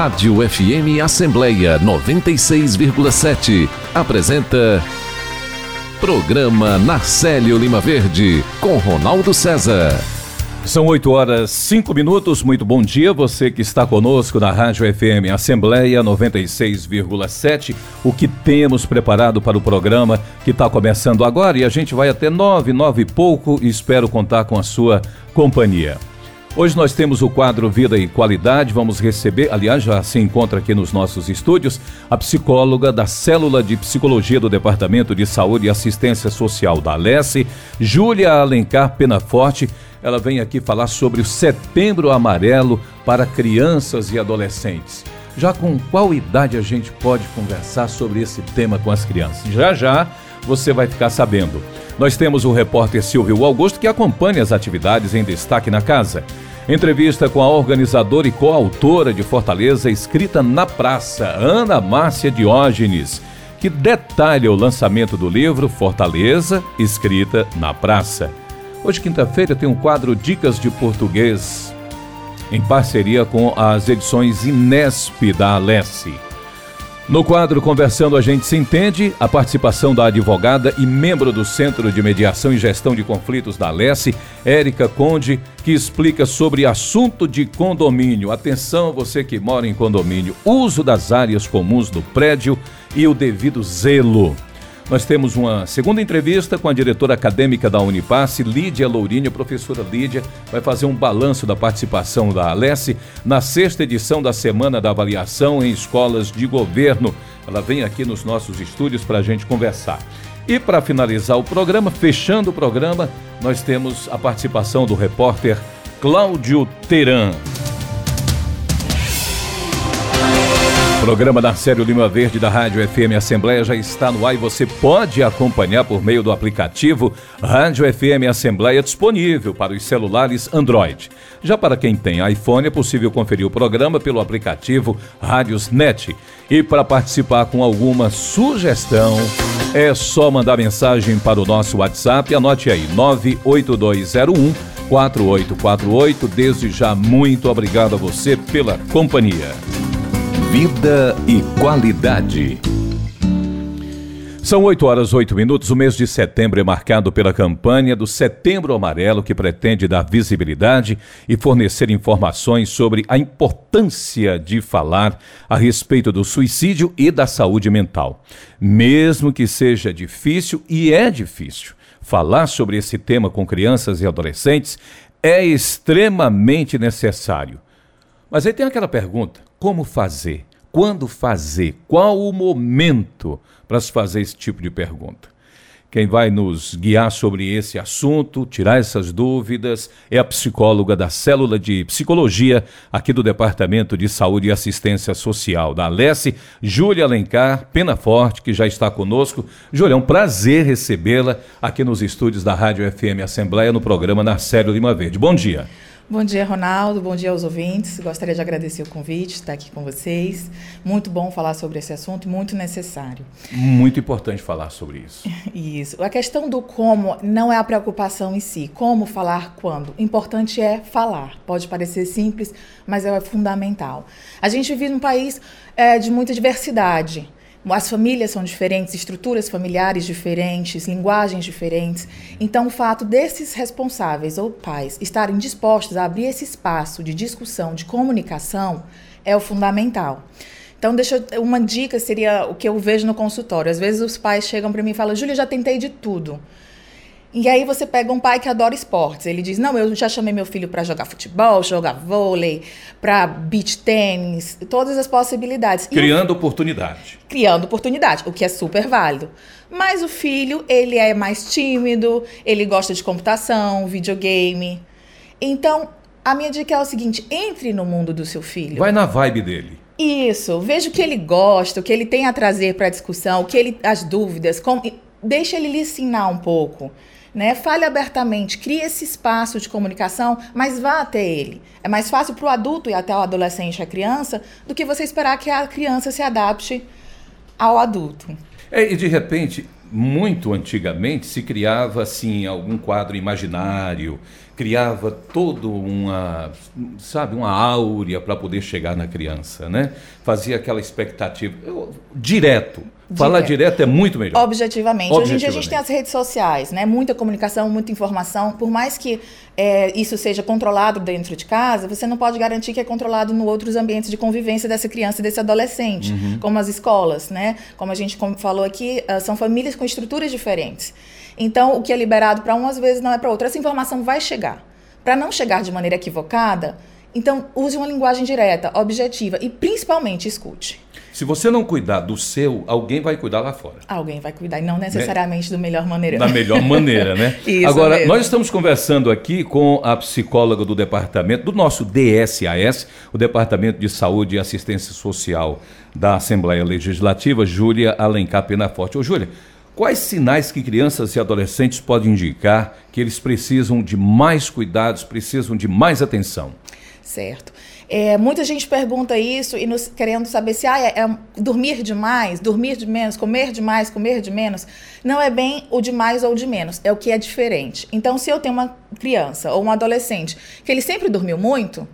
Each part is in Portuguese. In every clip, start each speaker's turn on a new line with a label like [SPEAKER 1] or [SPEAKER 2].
[SPEAKER 1] Rádio FM Assembleia 96,7 apresenta Programa Narcélio Lima Verde com Ronaldo César.
[SPEAKER 2] São 8 horas 5 minutos. Muito bom dia, você que está conosco na Rádio FM Assembleia 96,7. O que temos preparado para o programa que está começando agora e a gente vai até 9, 9 e pouco e espero contar com a sua companhia. Hoje nós temos o quadro Vida e Qualidade. Vamos receber, aliás, já se encontra aqui nos nossos estúdios, a psicóloga da Célula de Psicologia do Departamento de Saúde e Assistência Social da Alesse, Júlia Alencar Penaforte. Ela vem aqui falar sobre o Setembro Amarelo para crianças e adolescentes. Já com qual idade a gente pode conversar sobre esse tema com as crianças? Já já você vai ficar sabendo. Nós temos o repórter Silvio Augusto que acompanha as atividades em destaque na casa. Entrevista com a organizadora e coautora de Fortaleza, escrita na praça, Ana Márcia Diógenes, que detalha o lançamento do livro Fortaleza, escrita na praça. Hoje, quinta-feira, tem um quadro Dicas de Português, em parceria com as edições Inesp da Alesse. No quadro Conversando a gente se entende, a participação da advogada e membro do Centro de Mediação e Gestão de Conflitos da Alesse, Érica Conde, que explica sobre assunto de condomínio. Atenção você que mora em condomínio, uso das áreas comuns do prédio e o devido zelo. Nós temos uma segunda entrevista com a diretora acadêmica da Unipasse, Lídia Lourinho. Professora Lídia vai fazer um balanço da participação da Alesse na sexta edição da Semana da Avaliação em Escolas de Governo. Ela vem aqui nos nossos estúdios para a gente conversar. E para finalizar o programa, fechando o programa, nós temos a participação do repórter Cláudio Teran. Programa da Série Lima Verde da Rádio FM Assembleia já está no ar e você pode acompanhar por meio do aplicativo Rádio FM Assembleia disponível para os celulares Android. Já para quem tem iPhone é possível conferir o programa pelo aplicativo Rádios Net. E para participar com alguma sugestão, é só mandar mensagem para o nosso WhatsApp. Anote aí: 98201 4848. Desde já, muito obrigado a você pela companhia.
[SPEAKER 1] E qualidade.
[SPEAKER 2] São 8 horas 8 minutos. O mês de setembro é marcado pela campanha do Setembro Amarelo, que pretende dar visibilidade e fornecer informações sobre a importância de falar a respeito do suicídio e da saúde mental. Mesmo que seja difícil, e é difícil, falar sobre esse tema com crianças e adolescentes, é extremamente necessário. Mas aí tem aquela pergunta: como fazer? Quando fazer? Qual o momento para se fazer esse tipo de pergunta? Quem vai nos guiar sobre esse assunto, tirar essas dúvidas, é a psicóloga da Célula de Psicologia aqui do Departamento de Saúde e Assistência Social da Alesse, Júlia Alencar Pena Forte, que já está conosco. Júlia, é um prazer recebê-la aqui nos estúdios da Rádio FM Assembleia no programa Narcélio Lima Verde. Bom dia.
[SPEAKER 3] Bom dia, Ronaldo. Bom dia aos ouvintes. Gostaria de agradecer o convite, estar aqui com vocês. Muito bom falar sobre esse assunto, muito necessário.
[SPEAKER 2] Muito importante falar sobre isso.
[SPEAKER 3] Isso. A questão do como não é a preocupação em si. Como falar quando? O importante é falar. Pode parecer simples, mas é fundamental. A gente vive num país é, de muita diversidade. As famílias são diferentes, estruturas familiares diferentes, linguagens diferentes. Então, o fato desses responsáveis ou pais estarem dispostos a abrir esse espaço de discussão, de comunicação, é o fundamental. Então, deixa eu, uma dica seria o que eu vejo no consultório. Às vezes os pais chegam para mim e falam: "Júlia, já tentei de tudo. E aí você pega um pai que adora esportes. Ele diz: "Não, eu já chamei meu filho para jogar futebol, jogar vôlei, para beach tênis, todas as possibilidades".
[SPEAKER 2] Criando oportunidade.
[SPEAKER 3] Criando oportunidade, o que é super válido. Mas o filho, ele é mais tímido, ele gosta de computação, videogame. Então, a minha dica é o seguinte: entre no mundo do seu filho.
[SPEAKER 2] Vai na vibe dele.
[SPEAKER 3] Isso, veja o que ele gosta, o que ele tem a trazer para a discussão, o que ele as dúvidas, como, deixa ele lhe ensinar um pouco né? Fale abertamente, crie esse espaço de comunicação, mas vá até ele. É mais fácil para o adulto e até o adolescente, a criança, do que você esperar que a criança se adapte ao adulto.
[SPEAKER 2] É, e de repente, muito antigamente se criava assim algum quadro imaginário, criava todo uma, sabe, uma áurea para poder chegar na criança, né? Fazia aquela expectativa eu, direto. Falar direto é muito melhor.
[SPEAKER 3] Objetivamente. Objetivamente. Hoje em dia a gente tem as redes sociais, né? Muita comunicação, muita informação. Por mais que é, isso seja controlado dentro de casa, você não pode garantir que é controlado em outros ambientes de convivência dessa criança e desse adolescente, uhum. como as escolas, né? Como a gente falou aqui, ah, são famílias com estruturas diferentes. Então, o que é liberado para um, às vezes não é para outro. Essa informação vai chegar. Para não chegar de maneira equivocada, então use uma linguagem direta, objetiva e principalmente escute.
[SPEAKER 2] Se você não cuidar do seu, alguém vai cuidar lá fora.
[SPEAKER 3] Alguém vai cuidar, e não necessariamente né? da melhor maneira.
[SPEAKER 2] Da melhor maneira, né?
[SPEAKER 3] Isso
[SPEAKER 2] Agora,
[SPEAKER 3] mesmo.
[SPEAKER 2] nós estamos conversando aqui com a psicóloga do departamento, do nosso DSAS, o Departamento de Saúde e Assistência Social da Assembleia Legislativa, Júlia Alencar Penaforte. Ô, Júlia, quais sinais que crianças e adolescentes podem indicar que eles precisam de mais cuidados, precisam de mais atenção?
[SPEAKER 3] Certo. É, muita gente pergunta isso e nos querendo saber se ah, é, é, dormir demais, dormir de menos, comer demais, comer de menos. Não é bem o de mais ou de menos, é o que é diferente. Então, se eu tenho uma criança ou um adolescente que ele sempre dormiu muito,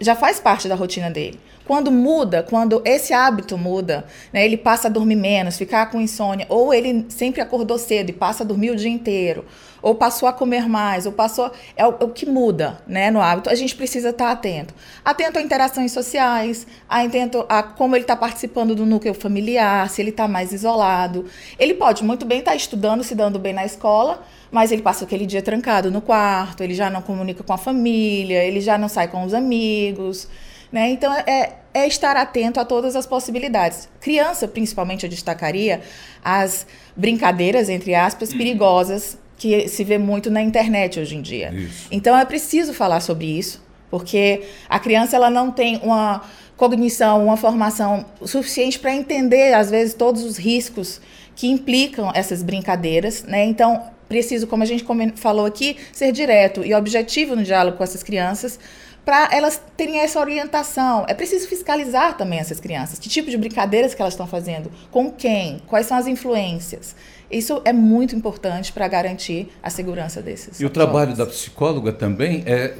[SPEAKER 3] já faz parte da rotina dele. Quando muda, quando esse hábito muda, né, ele passa a dormir menos, ficar com insônia, ou ele sempre acordou cedo e passa a dormir o dia inteiro, ou passou a comer mais, ou passou. É o, é o que muda né, no hábito. A gente precisa estar atento. Atento a interações sociais, atento a como ele está participando do núcleo familiar, se ele está mais isolado. Ele pode muito bem estar tá estudando, se dando bem na escola, mas ele passa aquele dia trancado no quarto, ele já não comunica com a família, ele já não sai com os amigos. Né? Então, é, é estar atento a todas as possibilidades. Criança, principalmente, eu destacaria as brincadeiras, entre aspas, perigosas que se vê muito na internet hoje em dia. Isso. Então é preciso falar sobre isso, porque a criança ela não tem uma cognição, uma formação suficiente para entender às vezes todos os riscos que implicam essas brincadeiras, né? Então preciso, como a gente falou aqui, ser direto e objetivo no diálogo com essas crianças para elas terem essa orientação. É preciso fiscalizar também essas crianças. Que tipo de brincadeiras que elas estão fazendo? Com quem? Quais são as influências? Isso é muito importante para garantir a segurança desses.
[SPEAKER 2] E o trabalho da psicóloga também é,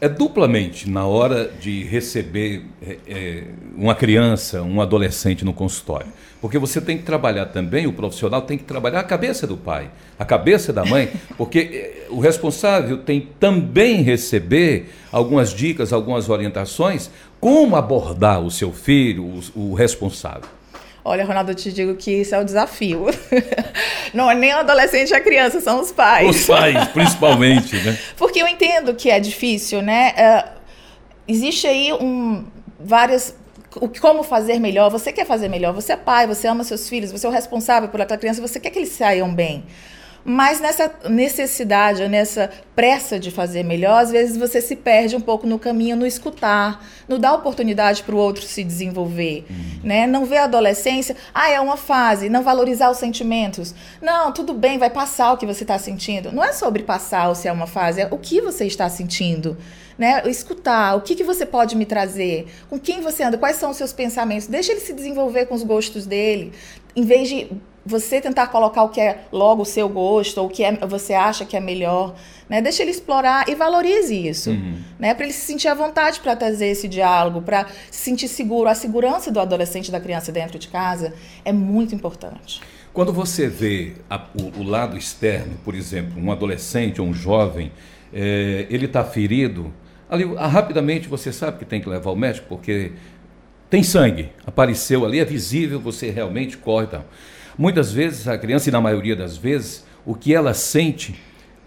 [SPEAKER 2] é duplamente na hora de receber é, é, uma criança, um adolescente no consultório. Porque você tem que trabalhar também, o profissional tem que trabalhar a cabeça do pai, a cabeça da mãe, porque é, o responsável tem também receber algumas dicas, algumas orientações, como abordar o seu filho, o, o responsável.
[SPEAKER 3] Olha, Ronaldo, eu te digo que isso é o desafio. Não é nem o adolescente e a criança, são os pais.
[SPEAKER 2] Os pais, principalmente, né?
[SPEAKER 3] Porque eu entendo que é difícil, né? Uh, existe aí um, várias o como fazer melhor. Você quer fazer melhor, você é pai, você ama seus filhos, você é o responsável por aquela criança, você quer que eles saiam bem. Mas nessa necessidade, nessa pressa de fazer melhor, às vezes você se perde um pouco no caminho, no escutar, no dar oportunidade para o outro se desenvolver, uhum. né? Não ver a adolescência, ah, é uma fase, não valorizar os sentimentos. Não, tudo bem, vai passar o que você está sentindo. Não é sobre passar ou se é uma fase, é o que você está sentindo. Né? Escutar, o que, que você pode me trazer, com quem você anda, quais são os seus pensamentos, deixa ele se desenvolver com os gostos dele, em vez de você tentar colocar o que é logo o seu gosto ou o que é, você acha que é melhor, né? Deixa ele explorar e valorize isso, uhum. né? Para ele se sentir à vontade para trazer esse diálogo, para se sentir seguro. A segurança do adolescente da criança dentro de casa é muito importante.
[SPEAKER 2] Quando você vê a, o, o, lado externo, por exemplo, um adolescente ou um jovem, é, ele está ferido, ali ah, rapidamente você sabe que tem que levar ao médico porque tem sangue, apareceu ali, é visível, você realmente corre e tal. Muitas vezes a criança, e na maioria das vezes, o que ela sente,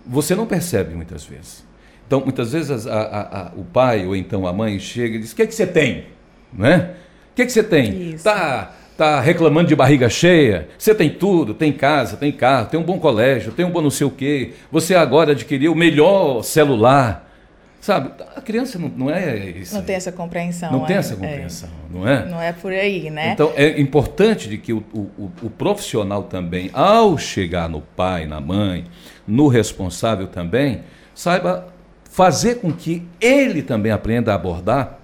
[SPEAKER 2] você não percebe muitas vezes. Então, muitas vezes a, a, a, o pai ou então a mãe chega e diz: O que, é que você tem? Né? O que, é que você tem? Está tá reclamando de barriga cheia? Você tem tudo, tem casa, tem carro, tem um bom colégio, tem um bom não sei o quê. Você agora adquiriu o melhor celular. Sabe, a criança não, não é isso.
[SPEAKER 3] Não tem essa compreensão.
[SPEAKER 2] Não é, tem essa compreensão, é. não é?
[SPEAKER 3] Não é por aí, né?
[SPEAKER 2] Então é importante de que o, o, o, profissional também, ao chegar no pai, na mãe, no responsável também, saiba fazer com que ele também aprenda a abordar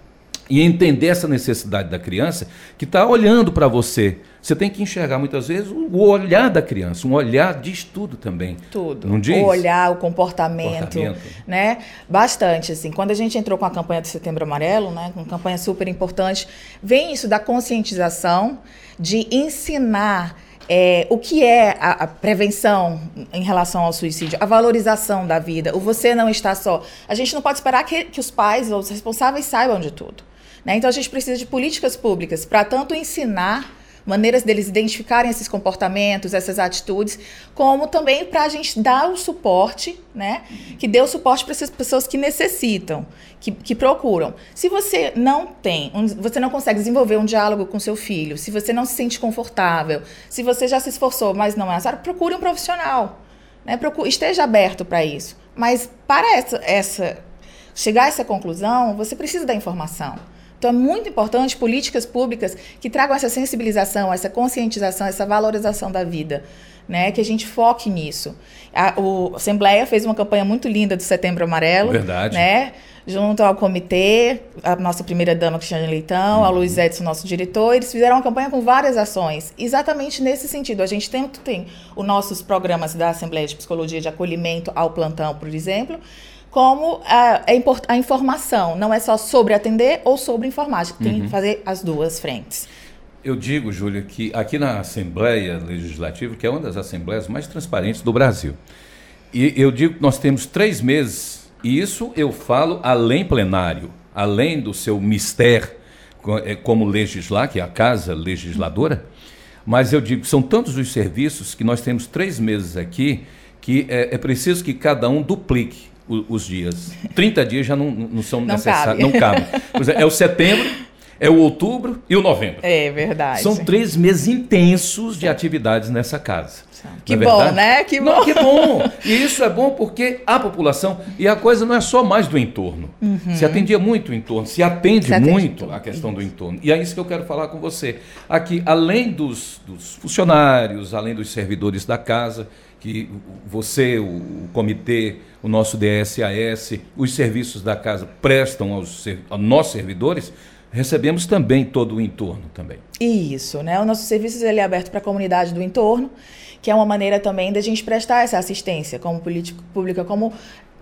[SPEAKER 2] e entender essa necessidade da criança que está olhando para você Você tem que enxergar muitas vezes o olhar da criança, um olhar diz tudo também.
[SPEAKER 3] Tudo.
[SPEAKER 2] Não diz?
[SPEAKER 3] O olhar, o comportamento,
[SPEAKER 2] Comportamento.
[SPEAKER 3] né? Bastante, assim. Quando a gente entrou com a campanha do Setembro Amarelo, né? Uma campanha super importante, vem isso da conscientização, de ensinar é, o que é a, a prevenção em relação ao suicídio, a valorização da vida, o você não está só. A gente não pode esperar que, que os pais ou os responsáveis saibam de tudo. Né? Então a gente precisa de políticas públicas para tanto ensinar maneiras deles identificarem esses comportamentos, essas atitudes, como também para a gente dar o suporte, né? Que dê o suporte para essas pessoas que necessitam, que, que procuram. Se você não tem, um, você não consegue desenvolver um diálogo com seu filho, se você não se sente confortável, se você já se esforçou, mas não é necessário, procure um profissional. Né? Procure, esteja aberto para isso. Mas para essa, essa chegar a essa conclusão, você precisa da informação. Então é muito importante políticas públicas que tragam essa sensibilização, essa conscientização, essa valorização da vida. Né, que a gente foque nisso. A, o, a Assembleia fez uma campanha muito linda do Setembro Amarelo.
[SPEAKER 2] Verdade.
[SPEAKER 3] Né, junto ao comitê, a nossa primeira dama, Cristiane Leitão, uhum. a Luiz Edson, nosso diretor, eles fizeram uma campanha com várias ações, exatamente nesse sentido. A gente tem, tem os nossos programas da Assembleia de Psicologia de Acolhimento ao Plantão, por exemplo, como a, a, informação. Não é só sobre atender ou sobre informar. Tem uhum. que fazer as duas frentes.
[SPEAKER 2] Eu digo, Júlia, que aqui na Assembleia Legislativa, que é uma das assembleias mais transparentes do Brasil, e eu digo que nós temos três meses, e isso eu falo além plenário, além do seu mistério é, como legislar, que é a casa legisladora, mas eu digo que são tantos os serviços que nós temos três meses aqui que é, é preciso que cada um duplique os dias. 30 dias já não, não são necessários, não cabem. É, é o setembro, é o outubro e o novembro.
[SPEAKER 3] É verdade.
[SPEAKER 2] São três meses intensos de atividades nessa casa.
[SPEAKER 3] Que é bom, né?
[SPEAKER 2] Que bom. Não, que bom. E isso é bom porque a população, e a coisa não é só mais do entorno. Uhum. Se atendia muito o entorno, se atende, se atende muito a questão do entorno. E é isso que eu quero falar com você. Aqui, além dos, dos funcionários, além dos servidores da casa, que você, o comitê, o nosso DSAS, os serviços da casa prestam aos, aos nossos servidores, recebemos também todo o entorno também.
[SPEAKER 3] Isso, né? O nosso serviço ele é aberto para a comunidade do entorno, que é uma maneira também da gente prestar essa assistência como política pública, como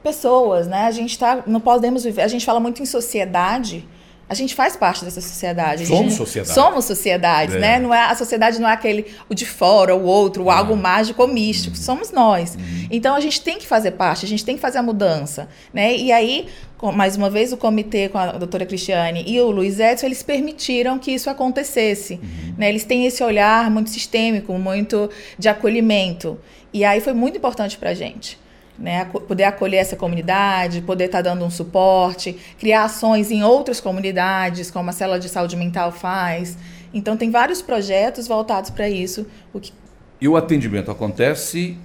[SPEAKER 3] pessoas, né? A gente tá, não podemos viver, a gente fala muito em sociedade, a gente faz parte dessa sociedade.
[SPEAKER 2] Somos sociedade.
[SPEAKER 3] Somos sociedades, é. né? Não é, a sociedade não é aquele o de fora, o outro, o algo mágico ou místico. Uhum. Somos nós. Uhum. Então a gente tem que fazer parte, a gente tem que fazer a mudança. Né? E aí, mais uma vez, o comitê com a doutora Cristiane e o Luiz Edson, eles permitiram que isso acontecesse. Uhum. Né? Eles têm esse olhar muito sistêmico, muito de acolhimento. E aí foi muito importante para a gente né, poder acolher essa comunidade, poder estar tá dando um suporte, criar ações em outras comunidades, como a célula de saúde mental faz. Então tem vários projetos voltados para isso. O que...
[SPEAKER 2] E o atendimento acontece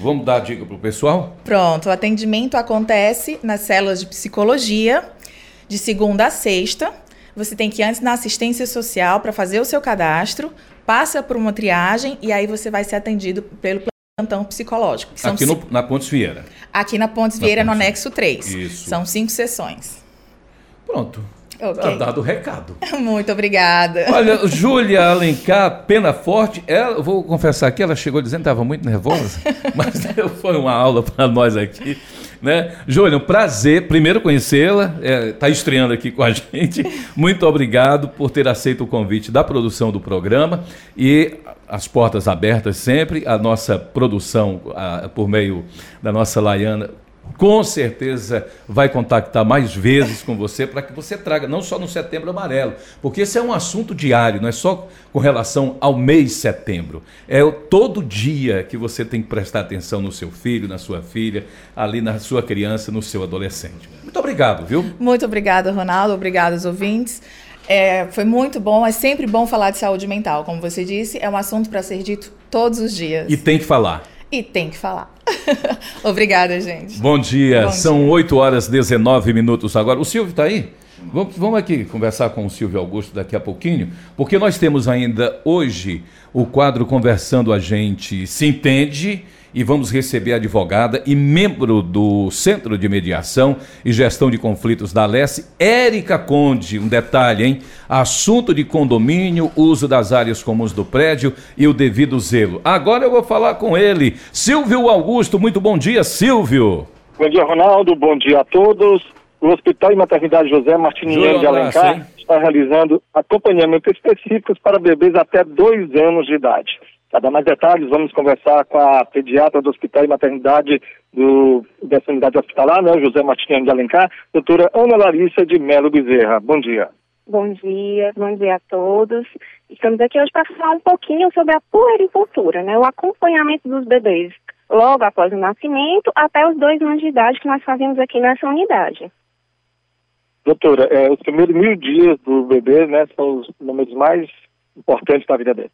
[SPEAKER 2] Vamos dar a dica para o pessoal?
[SPEAKER 3] Pronto, o atendimento acontece nas células de psicologia, de segunda a sexta. Você tem que ir antes na assistência social para fazer o seu cadastro, passa por uma triagem e aí você vai ser atendido pelo plantão psicológico.
[SPEAKER 2] Aqui no, na Pontes Vieira.
[SPEAKER 3] Aqui na Pontes Vieira, na Pontes... no anexo 3. Isso. São cinco sessões.
[SPEAKER 2] Pronto. Okay. Tá dado o recado.
[SPEAKER 3] Muito obrigada.
[SPEAKER 2] Olha, Júlia Alencar, pena forte. Ela, vou confessar que ela chegou dizendo que estava muito nervosa, mas foi uma aula para nós aqui. Né? Júlia, um prazer primeiro conhecê-la, está é, tá estreando aqui com a gente. Muito obrigado por ter aceito o convite da produção do programa e as portas abertas sempre. A nossa produção, a, por meio da nossa Laiana, com certeza vai contactar mais vezes com você para que você traga, não só no Setembro Amarelo, porque esse é um assunto diário, não é só com relação ao mês setembro. É todo dia que você tem que prestar atenção no seu filho, na sua filha, ali na sua criança, no seu adolescente. Muito obrigado, viu?
[SPEAKER 3] Muito obrigada, Ronaldo. Obrigado aos ouvintes. É, foi muito bom, é sempre bom falar de saúde mental. Como você disse, é um assunto para ser dito todos os dias.
[SPEAKER 2] E tem que falar.
[SPEAKER 3] E tem que falar. Obrigada, gente.
[SPEAKER 2] Bom dia. Bom São dia. 8 horas e 19 minutos agora. O Silvio está aí? Vamos, vamos aqui conversar com o Silvio Augusto daqui a pouquinho, porque nós temos ainda hoje o quadro Conversando a Gente Se Entende e vamos receber a advogada e membro do Centro de Mediação e Gestão de Conflitos da Leste, Érica Conde. Um detalhe, hein? Assunto de condomínio, uso das áreas comuns do prédio e o devido zelo. Agora eu vou falar com ele, Silvio Augusto. Muito bom dia, Silvio.
[SPEAKER 4] Bom dia, Ronaldo. Bom dia a todos. O Hospital e Maternidade José Martiniano de Alencar está realizando acompanhamento específicos para bebês até dois anos de idade. Para dar mais detalhes, vamos conversar com a pediatra do Hospital e Maternidade do, dessa unidade hospitalar, né, José Martiniano de Alencar, doutora Ana Larissa de Melo Bezerra. Bom dia.
[SPEAKER 5] Bom dia, bom dia a todos. Estamos aqui hoje para falar um pouquinho sobre a puericultura, né, o acompanhamento dos bebês logo após o nascimento até os dois anos de idade que nós fazemos aqui nessa unidade.
[SPEAKER 4] Doutora, é, os primeiros mil dias do bebê né, são os momentos mais importantes da vida dele.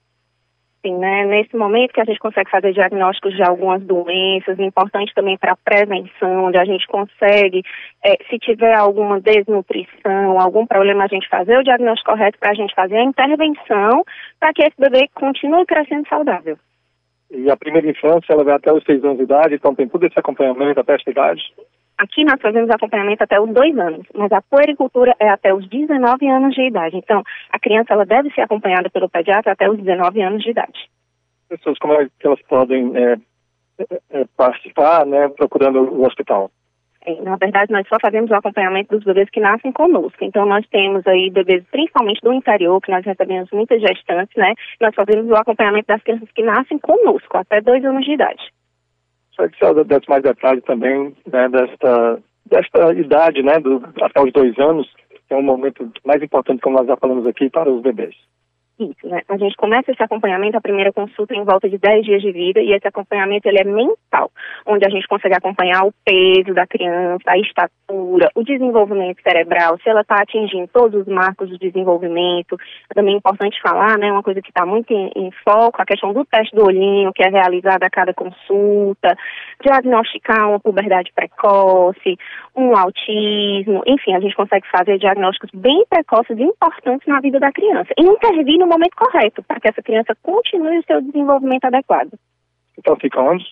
[SPEAKER 5] Sim, né? Nesse momento que a gente consegue fazer diagnósticos de algumas doenças, importante também para a prevenção, onde a gente consegue, é, se tiver alguma desnutrição, algum problema, a gente fazer o diagnóstico correto para a gente fazer a intervenção para que esse bebê continue crescendo saudável.
[SPEAKER 4] E a primeira infância, ela vai até os seis anos de idade, então tem todo esse acompanhamento até esta idade?
[SPEAKER 5] Aqui nós fazemos acompanhamento até os dois anos, mas a puericultura é até os 19 anos de idade. Então, a criança ela deve ser acompanhada pelo pediatra até os 19 anos de idade.
[SPEAKER 4] Pessoas, como é que elas podem é, é, participar, né, procurando o hospital?
[SPEAKER 5] É, na verdade, nós só fazemos o acompanhamento dos bebês que nascem conosco. Então, nós temos aí bebês, principalmente do interior, que nós recebemos muitas gestantes, né? Nós fazemos o acompanhamento das crianças que nascem conosco, até dois anos de idade.
[SPEAKER 4] Só que você desse mais detalhes também, né, desta, desta idade, né, do, até os dois anos, que é um momento mais importante, como nós já falamos aqui, para os bebês.
[SPEAKER 5] Isso, né? A gente começa esse acompanhamento, a primeira consulta em volta de 10 dias de vida, e esse acompanhamento ele é mental, onde a gente consegue acompanhar o peso da criança, a estatura, o desenvolvimento cerebral, se ela está atingindo todos os marcos do desenvolvimento. É também importante falar, né, uma coisa que está muito em, em, foco, a questão do teste do olhinho, que é realizado a cada consulta, diagnosticar uma puberdade precoce, um autismo, enfim, a gente consegue fazer diagnósticos bem precoces e importantes na vida da criança. E intervir no momento correto, para que essa criança continue o seu desenvolvimento adequado.
[SPEAKER 4] Então fica onde?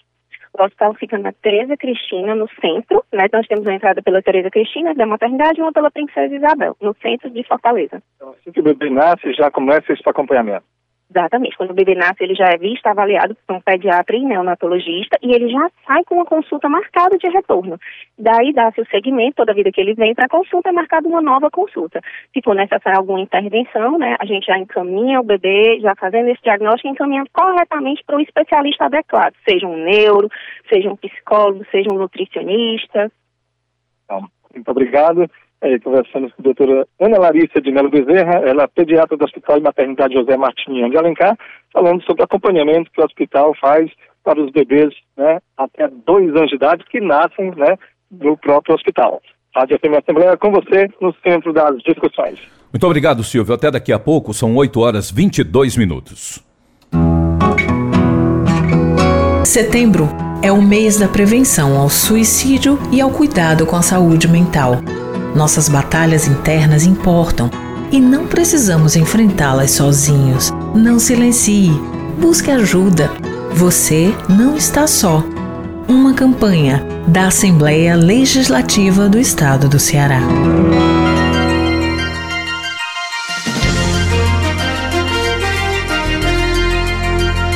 [SPEAKER 5] O hospital fica na Tereza Cristina, no centro, né? Nós temos uma entrada pela Tereza Cristina, da maternidade, e uma pela Princesa Isabel, no centro de Fortaleza.
[SPEAKER 4] Então, assim que o bebê nasce, já começa esse acompanhamento.
[SPEAKER 5] Exatamente. Quando o bebê nasce, ele já é visto, avaliado por um pediatra e neonatologista e ele já sai com uma consulta marcada de retorno. Daí dá-se o segmento, toda vida que ele vem para a consulta, é marcada uma nova consulta. Se for necessária alguma intervenção, né, a gente já encaminha o bebê, já fazendo esse diagnóstico, encaminhando corretamente para um especialista adequado, seja um neuro, seja um psicólogo, seja um nutricionista.
[SPEAKER 4] Então, muito obrigado é, conversando com a doutora Ana Larissa de Melo Bezerra, ela é pediatra do Hospital de Maternidade José Martiniano de Alencar, falando sobre o acompanhamento que o hospital faz para os bebês né, até dois anos de idade que nascem né, no próprio hospital. Rádio FM Assembleia com você no centro das discussões.
[SPEAKER 2] Muito obrigado, Silvio. Até daqui a pouco, são 8 horas 22 minutos.
[SPEAKER 6] Setembro é o mês da prevenção ao suicídio e ao cuidado com a saúde mental. Nossas batalhas internas importam e não precisamos enfrentá-las sozinhos. Não silencie, busque ajuda. Você não está só. Uma campanha da Assembleia Legislativa do Estado do Ceará.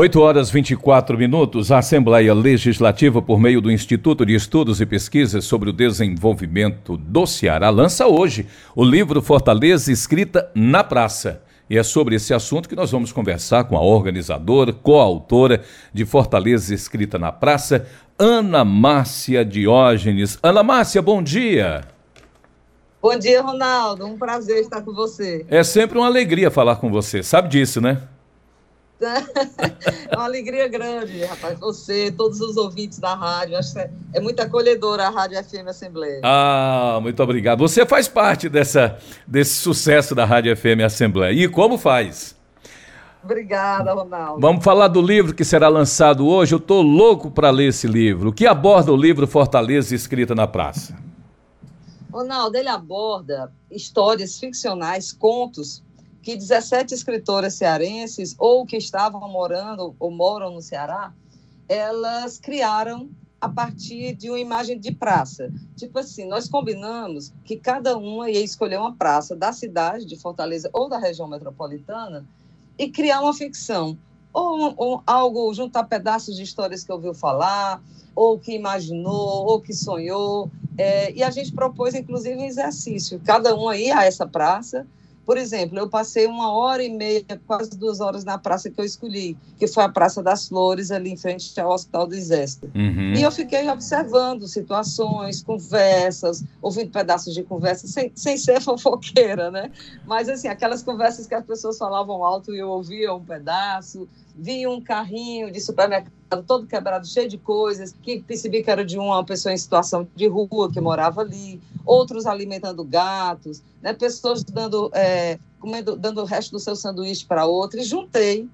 [SPEAKER 2] 8 horas 24 minutos, a Assembleia Legislativa, por meio do Instituto de Estudos e Pesquisas sobre o Desenvolvimento do Ceará, lança hoje o livro Fortaleza Escrita na Praça. E é sobre esse assunto que nós vamos conversar com a organizadora, coautora de Fortaleza Escrita na Praça, Ana Márcia Diógenes. Ana Márcia, bom dia.
[SPEAKER 7] Bom dia, Ronaldo. Um prazer estar com você.
[SPEAKER 2] É sempre uma alegria falar com você, sabe disso, né?
[SPEAKER 7] é uma alegria grande, rapaz. Você, todos os ouvintes da rádio. Acho que é, é muito acolhedora a Rádio FM Assembleia.
[SPEAKER 2] Ah, muito obrigado. Você faz parte dessa, desse sucesso da Rádio FM Assembleia. E como faz?
[SPEAKER 7] Obrigada, Ronaldo.
[SPEAKER 2] Vamos falar do livro que será lançado hoje. Eu estou louco para ler esse livro. O que aborda o livro Fortaleza Escrita na Praça?
[SPEAKER 7] Ronaldo, ele aborda histórias ficcionais, contos que 17 escritoras cearenses, ou que estavam morando ou moram no Ceará, elas criaram a partir de uma imagem de praça. Tipo assim, nós combinamos que cada uma ia escolher uma praça da cidade de Fortaleza ou da região metropolitana e criar uma ficção. Ou, ou algo, juntar pedaços de histórias que ouviu falar, ou que imaginou, ou que sonhou. É, e a gente propôs, inclusive, um exercício. Cada um ia a essa praça por exemplo, eu passei uma hora e meia, quase duas horas na praça que eu escolhi, que foi a Praça das Flores, ali em frente ao Hospital do Exército. Uhum. E eu fiquei observando situações, conversas, ouvindo pedaços de conversas, sem, sem ser fofoqueira, né? Mas, assim, aquelas conversas que as pessoas falavam alto e eu ouvia um pedaço, vinha um carrinho de supermercado todo quebrado, cheio de coisas, que percebi que era de uma pessoa em situação de rua que morava ali, outros alimentando gatos, né, pessoas dando, é, comendo, dando o resto do seu sanduíche para outra, e juntei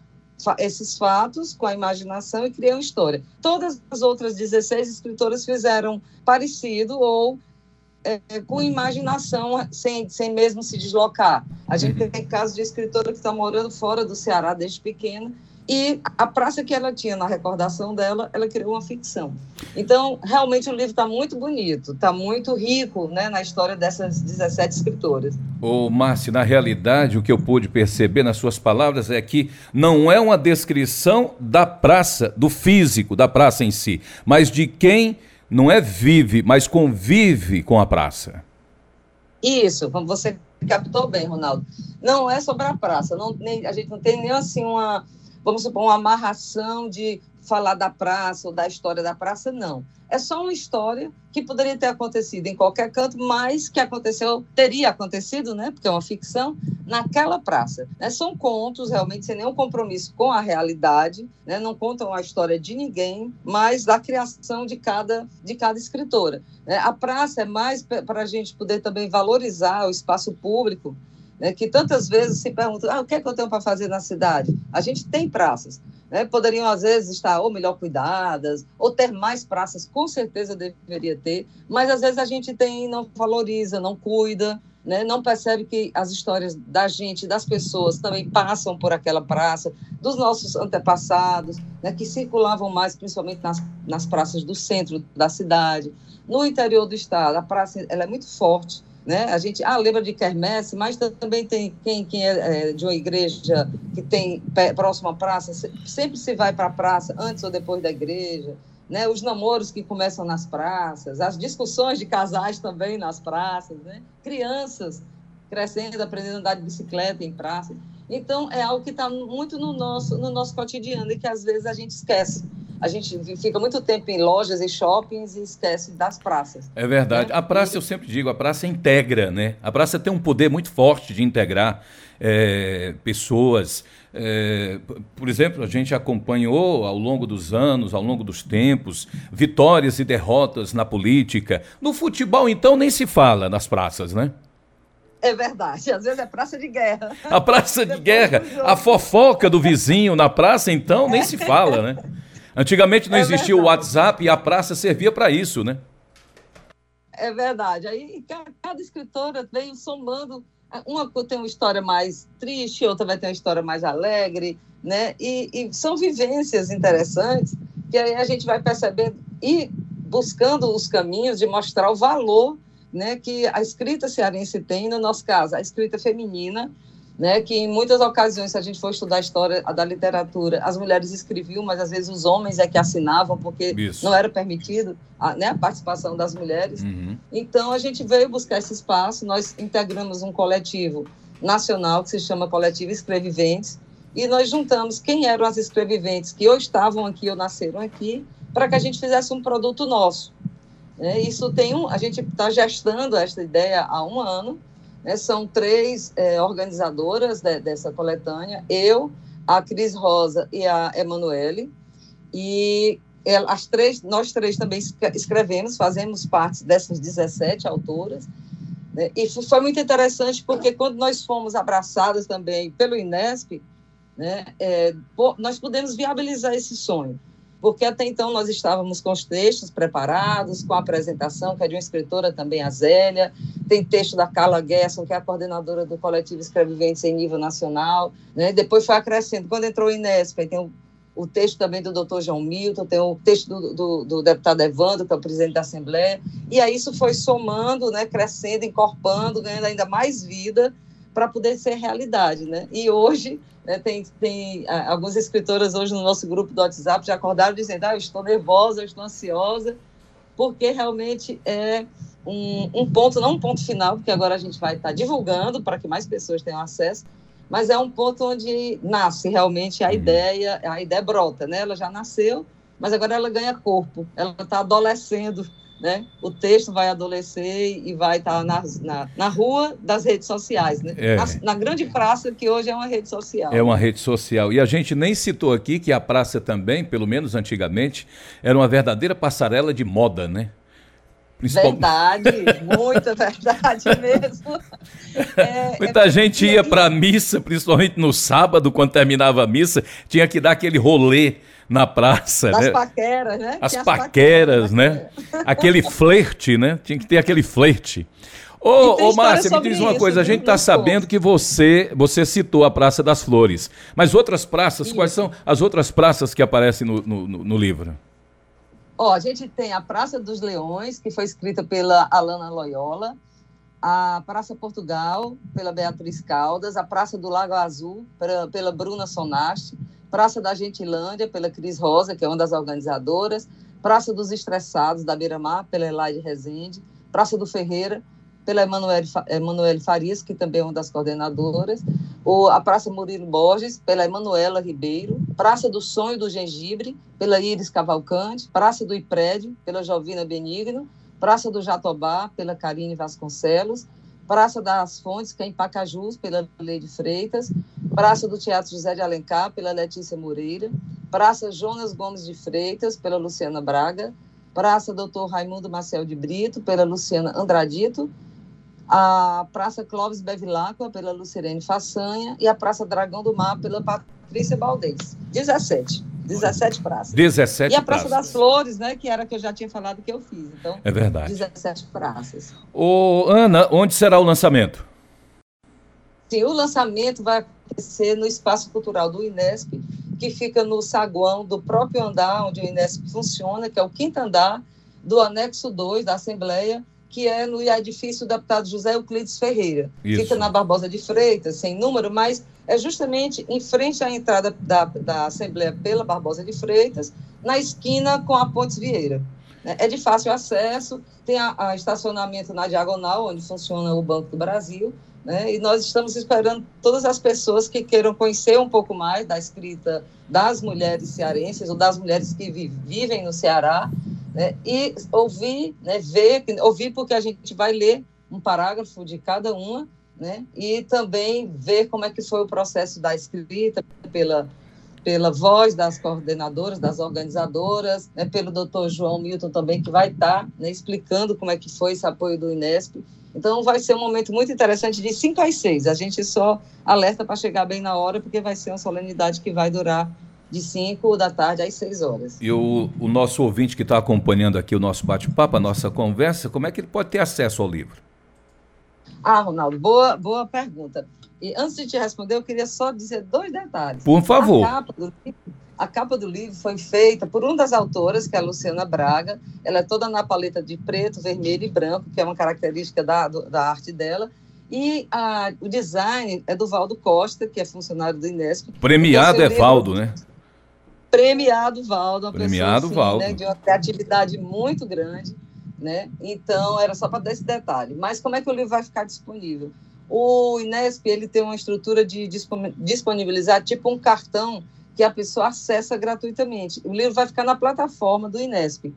[SPEAKER 7] esses fatos com a imaginação e criei uma história. Todas as outras 16 escritoras fizeram parecido ou é, com imaginação, sem, sem mesmo se deslocar. A gente uhum. tem casos de escritora que está morando fora do Ceará desde pequena e a praça que ela tinha na recordação dela, ela criou uma ficção. Então, realmente o livro está muito bonito, está muito rico né, na história dessas 17 escritoras.
[SPEAKER 2] Ô, Márcio, na realidade, o que eu pude perceber nas suas palavras é que não é uma descrição da praça, do físico da praça em si, mas de quem não é vive, mas convive com a praça.
[SPEAKER 7] Isso, você captou bem, Ronaldo. Não é sobre a praça, não, nem, a gente não tem nem assim uma vamos supor, uma amarração de falar da praça ou da história da praça, não. É só uma história que poderia ter acontecido em qualquer canto, mas que aconteceu, teria acontecido, né? Porque é uma ficção, naquela praça. Né? São contos, realmente, sem nenhum compromisso com a realidade, né? não contam a história de ninguém, mas da criação de cada, de cada escritora. Né? A praça é mais para a gente poder também valorizar o espaço público né, que tantas vezes se perguntam, ah, o que é que eu tenho para fazer na cidade? A gente tem praças, né, poderiam às vezes estar ou melhor cuidadas, ou ter mais praças, com certeza deveria ter, mas às vezes a gente tem não valoriza, não cuida, né, não percebe que as histórias da gente, das pessoas também passam por aquela praça, dos nossos antepassados, né, que circulavam mais, principalmente nas, nas praças do centro da cidade. No interior do estado, a praça ela é muito forte, né? A gente ah, lembra de quermesse, mas também tem quem, quem é, é de uma igreja que tem próxima praça, sempre se vai para a praça antes ou depois da igreja. Né? Os namoros que começam nas praças, as discussões de casais também nas praças, né? crianças crescendo, aprendendo a andar de bicicleta em praça. Então, é algo que está muito no nosso, no nosso cotidiano e que às vezes a gente esquece. A gente fica muito tempo em lojas e shoppings e esquece das praças.
[SPEAKER 2] É verdade. Né? A praça, eu sempre digo, a praça integra, né? A praça tem um poder muito forte de integrar é, pessoas. É, por exemplo, a gente acompanhou ao longo dos anos, ao longo dos tempos, vitórias e derrotas na política. No futebol, então, nem se fala nas praças, né?
[SPEAKER 7] É verdade, às vezes é praça de guerra.
[SPEAKER 2] A praça de guerra, a fofoca do vizinho na praça, então, nem se fala, né? Antigamente não é existia verdade. o WhatsApp e a praça servia para isso, né?
[SPEAKER 7] É verdade. Aí cada escritora vem somando. Uma tem uma história mais triste, outra vai ter uma história mais alegre, né? E, e são vivências interessantes que aí a gente vai percebendo e buscando os caminhos de mostrar o valor né, que a escrita cearense tem, no nosso caso, a escrita feminina, né, que em muitas ocasiões, se a gente for estudar a história da literatura, as mulheres escreviam, mas às vezes os homens é que assinavam, porque Isso. não era permitido a, né, a participação das mulheres. Uhum. Então, a gente veio buscar esse espaço, nós integramos um coletivo nacional que se chama Coletivo Escreviventes, e nós juntamos quem eram as escreviventes que ou estavam aqui ou nasceram aqui, para que a gente fizesse um produto nosso. É, isso tem um, a gente está gestando esta ideia há um ano. Né, são três é, organizadoras de, dessa coletânea, eu, a Cris Rosa e a Emanuele. E as três, nós três também escrevemos, fazemos parte dessas 17 autoras. Né, e foi muito interessante porque quando nós fomos abraçadas também pelo Inesp, né, é, nós pudemos viabilizar esse sonho porque até então nós estávamos com os textos preparados, com a apresentação, que é de uma escritora também, a Zélia, tem texto da Carla Gerson, que é a coordenadora do coletivo Escreviventes em nível nacional, né? depois foi acrescendo, quando entrou o Inesp, tem o, o texto também do doutor João Milton, tem o texto do, do, do, deputado Evandro, que é o presidente da Assembleia, e aí isso foi somando, né, crescendo, encorpando, ganhando ainda mais vida para poder ser realidade, né? E hoje né, tem, tem algumas escritoras hoje no nosso grupo do WhatsApp já acordaram dizendo: ah, eu estou nervosa, eu estou ansiosa, porque realmente é um, um ponto, não um ponto final, porque agora a gente vai estar divulgando para que mais pessoas tenham acesso, mas é um ponto onde nasce realmente a uhum. ideia, a ideia brota, né? Ela já nasceu, mas agora ela ganha corpo, ela está adolescendo né? O texto vai adolescer e vai estar tá na, na, na rua das redes sociais, né? É. Na, na, grande praça, que hoje é uma rede social.
[SPEAKER 2] É uma rede social. E a gente nem citou aqui que a praça também, pelo menos antigamente, era uma verdadeira passarela de moda, né?
[SPEAKER 7] Principal... Verdade, muita verdade mesmo.
[SPEAKER 2] É, Muita é gente ia para a missa, principalmente no sábado, quando terminava a missa, tinha que dar aquele rolê na praça.
[SPEAKER 7] As né? paqueras, né?
[SPEAKER 2] As, as paqueras, né? Aquele flerte, né? Tinha que ter aquele flerte. Ô, ô Márcia, me diz uma isso, coisa, a gente está sabendo que você, você citou a Praça das Flores, mas outras praças, isso. quais são as outras praças que aparecem no, no, no livro?
[SPEAKER 7] Ó, a gente tem a Praça dos Leões, que foi escrita pela Alana Loyola, a Praça Portugal, pela Beatriz Caldas, a Praça do Lago Azul, pela, pela Bruna Sonaste, Praça da Gentilândia, pela Cris Rosa, que é uma das organizadoras, Praça dos Estressados, da Beira-Mar, pela Elaide Rezende, Praça do Ferreira, pela Emanuele Farias, que também é uma das coordenadoras, ou a Praça Murilo Borges, pela Emanuela Ribeiro, Praça do Sonho do Gengibre, pela Iris Cavalcante, Praça do Iprédio, pela Jovina Benigno, Praça do Jatobá, pela Karine Vasconcelos, Praça das Fontes, que é em Pacajus, pela Leide Freitas, Praça do Teatro José de Alencar, pela Letícia Moreira, Praça Jonas Gomes de Freitas, pela Luciana Braga, Praça Doutor Raimundo Marcel de Brito, pela Luciana Andradito, a Praça Clóvis Bevilacqua, pela Lucirene Façanha, e a Praça Dragão do Mar, pela Patrícia Baldez. 17. 17 praças.
[SPEAKER 2] 17
[SPEAKER 7] E a Praça praças. das Flores, né, que era que eu já tinha falado que eu fiz. Então,
[SPEAKER 2] é verdade.
[SPEAKER 7] 17 praças.
[SPEAKER 2] Ô, Ana, onde será o lançamento?
[SPEAKER 7] Sim, o lançamento vai acontecer no Espaço Cultural do Inesp, que fica no saguão do próprio andar onde o Inesp funciona, que é o quinto andar do anexo 2 da Assembleia, que é no edifício do deputado José Euclides Ferreira. Isso. Fica na Barbosa de Freitas, sem número, mas é justamente em frente à entrada da, da Assembleia pela Barbosa de Freitas, na esquina com a Pontes Vieira. né? é de fácil acesso, tem a, a estacionamento na diagonal, onde funciona o Banco do Brasil, né? E nós estamos esperando todas as pessoas que queiram conhecer um pouco mais da escrita das mulheres cearenses ou das mulheres que vivem no Ceará, né? e ouvir, né? ver, ouvir porque a gente vai ler um parágrafo de cada uma, né? e também ver como é que foi o processo da escrita pela pela voz das coordenadoras, das organizadoras, né, pelo doutor João Milton também, que vai estar né, explicando como é que foi esse apoio do Inesp. Então, vai ser um momento muito interessante de 5 às 6. A gente só alerta para chegar bem na hora, porque vai ser uma solenidade que vai durar de 5 da tarde às 6 horas.
[SPEAKER 2] E o, o nosso ouvinte que está acompanhando aqui o nosso bate-papo, a nossa conversa, como é que ele pode ter acesso ao livro?
[SPEAKER 7] Ah, Ronaldo, boa, boa pergunta. E antes de te responder, eu queria só dizer dois detalhes.
[SPEAKER 2] Por favor.
[SPEAKER 7] A capa do livro, a capa do livro foi feita por uma das autoras, que é a Luciana Braga. Ela é toda na paleta de preto, vermelho e branco, que é uma característica da, da arte dela. E a, o design é do Valdo Costa, que é funcionário do Inesp.
[SPEAKER 2] Premiado então, é Valdo, né?
[SPEAKER 7] Premiado Valdo, uma
[SPEAKER 2] Premiado
[SPEAKER 7] pessoa
[SPEAKER 2] assim,
[SPEAKER 7] Valdo. Né, de uma criatividade muito grande. Né? Então, era só para dar esse detalhe. Mas como é que o livro vai ficar disponível? O Inesp ele tem uma estrutura de disponibilizar tipo um cartão que a pessoa acessa gratuitamente. O livro vai ficar na plataforma do Inesp.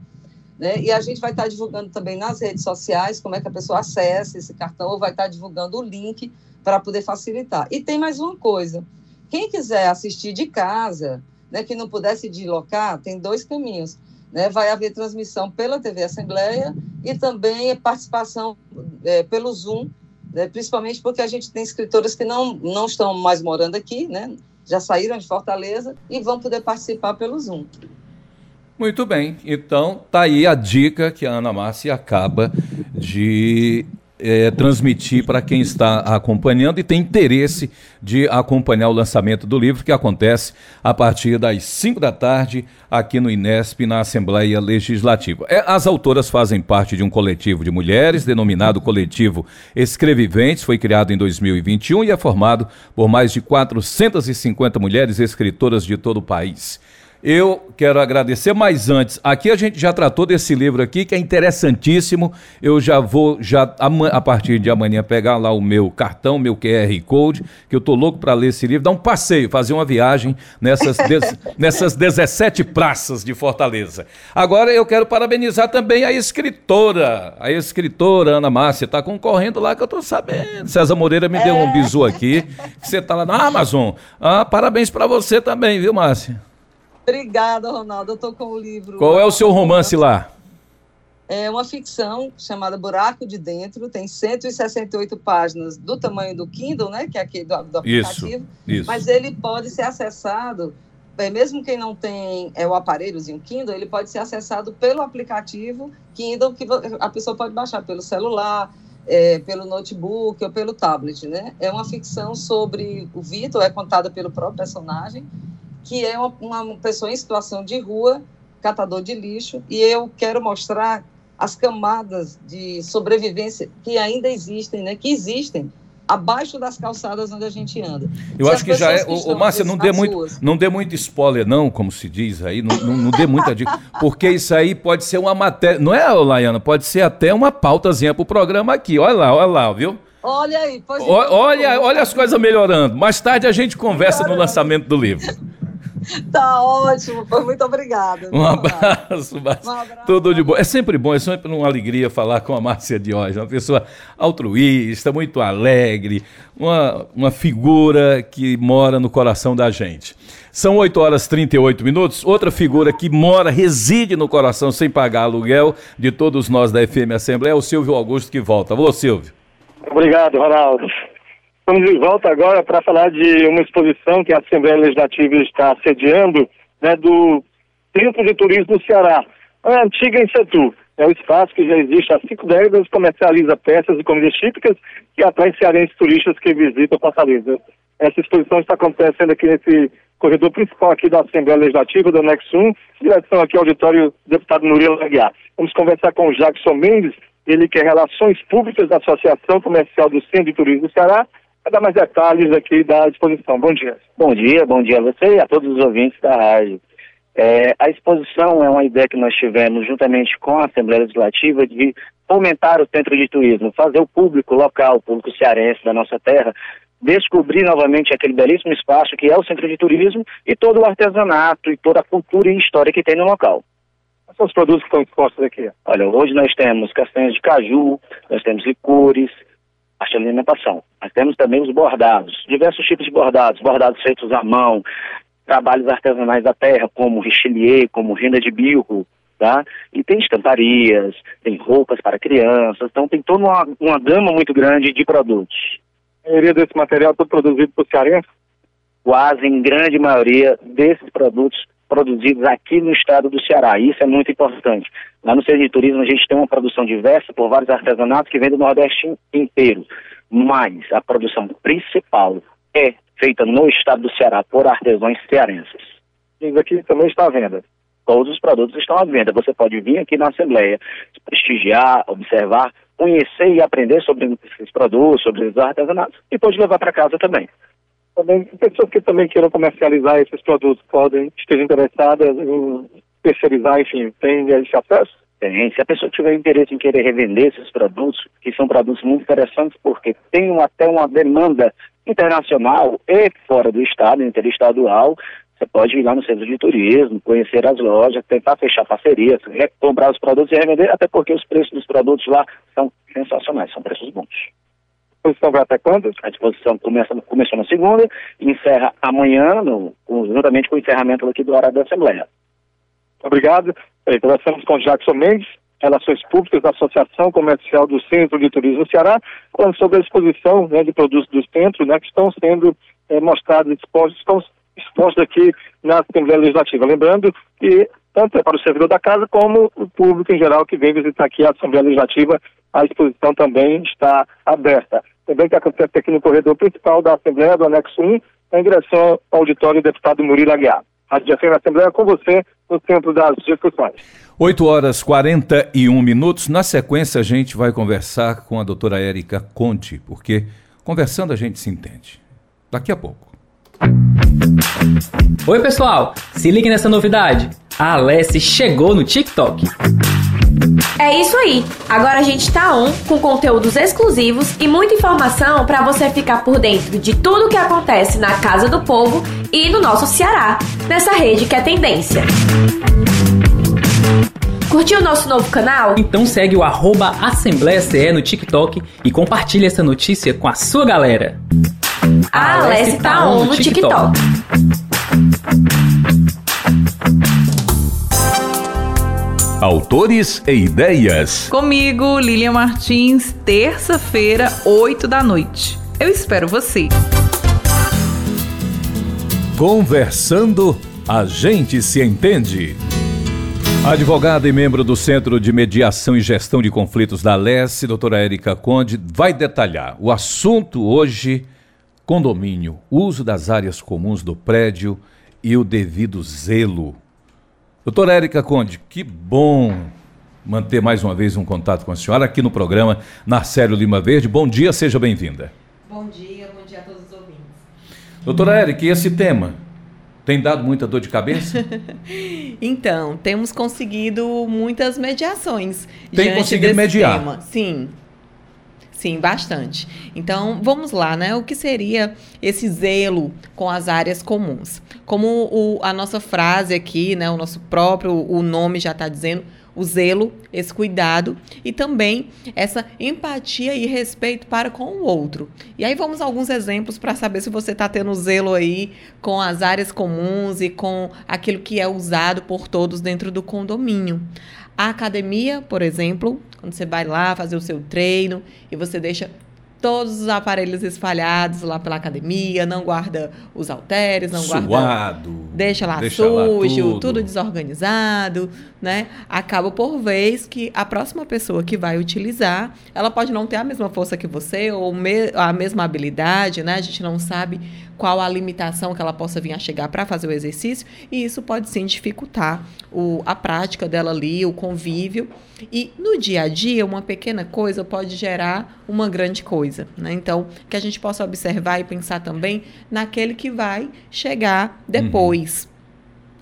[SPEAKER 7] Né? E a gente vai estar divulgando também nas redes sociais como é que a pessoa acessa esse cartão, ou vai estar divulgando o link para poder facilitar. E tem mais uma coisa: quem quiser assistir de casa, né, que não pudesse deslocar, tem dois caminhos. Né? Vai haver transmissão pela TV Assembleia e também participação é, pelo Zoom né, principalmente porque a gente tem escritoras que não, não estão mais morando aqui, né, já saíram de Fortaleza e vão poder participar pelo Zoom.
[SPEAKER 2] Muito bem, então tá aí a dica que a Ana Márcia acaba de é, transmitir para quem está acompanhando e tem interesse de acompanhar o lançamento do livro, que acontece a partir das 5 da tarde aqui no Inesp, na Assembleia Legislativa. É, as autoras fazem parte de um coletivo de mulheres, denominado Coletivo Escreviventes, foi criado em 2021 e é formado por mais de 450 mulheres escritoras de todo o país. Eu quero agradecer, mas antes, aqui a gente já tratou desse livro aqui, que é interessantíssimo. Eu já vou, já a partir de amanhã, pegar lá o meu cartão, meu QR Code, que eu tô louco para ler esse livro, dar um passeio, fazer uma viagem nessas, des, nessas 17 praças de Fortaleza. Agora eu quero parabenizar também a escritora, a escritora Ana Márcia, está concorrendo lá que eu tô sabendo. César Moreira me deu um bisu aqui, você tá lá na Amazon. Ah, parabéns para você também, viu, Márcia?
[SPEAKER 7] Obrigada, Ronaldo. Eu estou com o livro.
[SPEAKER 2] Qual é o seu romance lá?
[SPEAKER 7] É uma ficção chamada Buraco de Dentro, tem 168 páginas do tamanho do Kindle, né, que é aquele do, do aplicativo,
[SPEAKER 2] isso, isso.
[SPEAKER 7] mas ele pode ser acessado, é, mesmo quem não tem é, o aparelhozinho Kindle, ele pode ser acessado pelo aplicativo Kindle, que a pessoa pode baixar pelo celular, é, pelo notebook ou pelo tablet, né? É uma ficção sobre o Vitor, é contada pelo próprio personagem, que é uma, uma pessoa em situação de rua, catador de lixo, e eu quero mostrar as camadas de sobrevivência que ainda existem, né, que existem abaixo das calçadas onde a gente anda.
[SPEAKER 2] Eu Se acho que já é. O, Márcia, não dê, muito, não dê muito spoiler, não, como se diz aí, não, não, não dê muita dica, porque isso aí pode ser uma matéria. Não é, Laiana? Pode ser até uma pautazinha para o programa aqui. Olha lá, olha lá, viu?
[SPEAKER 7] Olha aí,
[SPEAKER 2] o, olha, olha as coisas melhorando. Mais tarde a gente conversa no lançamento do livro.
[SPEAKER 7] Tá ótimo, muito obrigada.
[SPEAKER 2] Um abraço, Márcia. Um abraço. Tudo de bom. É sempre bom, é sempre uma alegria falar com a Márcia Diógenes, uma pessoa altruísta, muito alegre, uma, uma figura que mora no coração da gente. São 8 horas e 38 minutos. Outra figura que mora, reside no coração sem pagar aluguel de todos nós da FM Assembleia é o Silvio Augusto que volta. Alô, Silvio.
[SPEAKER 4] Obrigado, Ronaldo. Estamos de volta agora para falar de uma exposição que a Assembleia Legislativa está sediando, né, do Centro de Turismo do Ceará, a antiga Insetu. É um espaço que já existe há cinco décadas, comercializa peças e comidas típicas e atrai cearenses turistas que visitam Fortaleza. Essa exposição está acontecendo aqui nesse corredor principal aqui da Assembleia Legislativa, do Anexo 1, direção aqui ao auditório do deputado Murilo Aguiar. Vamos conversar com o Jackson Mendes, ele que é Relações Públicas da Associação Comercial do Centro de Turismo do Ceará, para dar mais detalhes aqui da exposição. Bom dia.
[SPEAKER 8] Bom dia, bom dia a você e a todos os ouvintes da rádio. É, a exposição é uma ideia que nós tivemos juntamente com a Assembleia Legislativa de fomentar o centro de turismo, fazer o público local, o público cearense da nossa terra, descobrir novamente aquele belíssimo espaço que é o centro de turismo e todo o artesanato e toda a cultura e história que tem no local.
[SPEAKER 4] Quais são os produtos que estão expostos aqui?
[SPEAKER 8] Olha, hoje nós temos castanhas de caju, nós temos licores, arte de alimentação. Nós temos também os bordados, diversos tipos de bordados, bordados feitos à mão, trabalhos artesanais da terra, como richelieu, como renda de bilro, tá? E tem estamparias, tem roupas para crianças, então tem toda uma, uma gama muito grande de produtos.
[SPEAKER 4] A maioria desse material é todo produzido por cearense?
[SPEAKER 8] Quase em grande maioria desses produtos produzidos aqui no estado do Ceará. Isso é muito importante. Lá no Centro de Turismo a gente tem uma produção diversa por vários artesanatos que vêm do Nordeste inteiro. Mas a produção principal é feita no estado do Ceará por artesãos cearenses.
[SPEAKER 4] Isso aqui também está à venda.
[SPEAKER 8] Todos os produtos estão à venda. Você pode vir aqui na Assembleia, prestigiar, observar, conhecer e aprender sobre esses produtos, sobre os artesanatos e pode levar para casa também.
[SPEAKER 4] Também, pessoas que também queiram comercializar esses produtos podem, estejam interessadas em terceirizar, enfim, tem esse acesso?
[SPEAKER 8] Tem. Se a pessoa tiver interesse em querer revender esses produtos, que são produtos muito interessantes, porque tem até uma demanda internacional e fora do estado, interestadual, você pode ir lá no centro de turismo, conhecer as lojas, tentar fechar parcerias, comprar os produtos e revender, até porque os preços dos produtos lá são sensacionais, são preços bons.
[SPEAKER 4] A exposição vai até quando?
[SPEAKER 8] A exposição começa, começou na segunda e encerra amanhã, no, juntamente com o encerramento aqui do horário da Assembleia.
[SPEAKER 4] Obrigado. Conversamos com Jackson Mendes, Relações Públicas da Associação Comercial do Centro de Turismo Ceará, falando sobre a exposição né, de produtos do centro né, que estão sendo é, mostrados, expostos, estão exposto aqui na Assembleia Legislativa. Lembrando que tanto é para o servidor da casa como o público em geral que vem visitar aqui a Assembleia Legislativa, a exposição também está aberta. Também que acontece aqui no corredor principal da Assembleia, do anexo 1, em direção ao auditório do deputado Murilo Aguiar. Rádio FM Assembleia com você no centro das discussões.
[SPEAKER 2] 8 horas 41 minutos. Na sequência, a gente vai conversar com a doutora Érica Conte, porque conversando a gente se entende. Daqui a pouco.
[SPEAKER 9] Oi, pessoal! Se ligue nessa novidade. A Alessi chegou no TikTok.
[SPEAKER 10] É isso aí. Agora a gente tá on com conteúdos exclusivos e muita informação para você ficar por dentro de tudo que acontece na Casa do Povo e no nosso Ceará, nessa rede que é tendência. Curtiu o nosso novo canal?
[SPEAKER 9] Então segue o arroba Assembleia CE no TikTok e compartilha essa notícia com a sua galera.
[SPEAKER 10] A Alessi tá on no TikTok.
[SPEAKER 1] Autores e ideias.
[SPEAKER 11] Comigo, Lilian Martins, terça-feira, 8 da noite. Eu espero você.
[SPEAKER 2] Conversando, a gente se entende. advogada e membro do Centro de Mediação e Gestão de Conflitos da Alesse, doutora Érica Conde, vai detalhar o assunto hoje condomínio, uso das áreas comuns do prédio e o devido zelo. Doutora Érica Conde, que bom manter mais uma vez um contato com a senhora aqui no programa Narcélio Lima Verde. Bom dia, seja bem-vinda.
[SPEAKER 12] Bom dia, bom dia a todos os ouvintes.
[SPEAKER 2] Doutora Érica, e esse tema? Tem dado muita dor de cabeça?
[SPEAKER 11] então, temos conseguido muitas mediações.
[SPEAKER 2] Tem conseguido mediar? Tema.
[SPEAKER 11] Sim, Sim, bastante. Então, vamos lá, né? O que seria esse zelo com as áreas comuns? Como o, a nossa frase aqui, né? O nosso próprio, o nome já está dizendo, o zelo, esse cuidado e também essa empatia e respeito para com o outro. E aí vamos alguns exemplos para saber se você está tendo zelo aí com as áreas comuns e com aquilo que é usado por todos dentro do condomínio. A academia, por exemplo, quando você vai lá fazer o seu treino e você deixa todos os aparelhos espalhados lá pela academia, não guarda os halteres, não
[SPEAKER 2] Suado,
[SPEAKER 11] guarda. Deixa lá deixa sujo, lá tudo. tudo. desorganizado, né? Acaba por vez que a próxima pessoa que vai utilizar, ela pode não ter a mesma força que você ou me, a mesma habilidade, né? A gente não sabe qual a limitação que ela possa vir a chegar para fazer o exercício, e isso pode sim dificultar o, a prática dela ali, o convívio. E no dia a dia, uma pequena coisa pode gerar uma grande coisa. Né? Então, que a gente possa observar e pensar também naquele que vai chegar depois.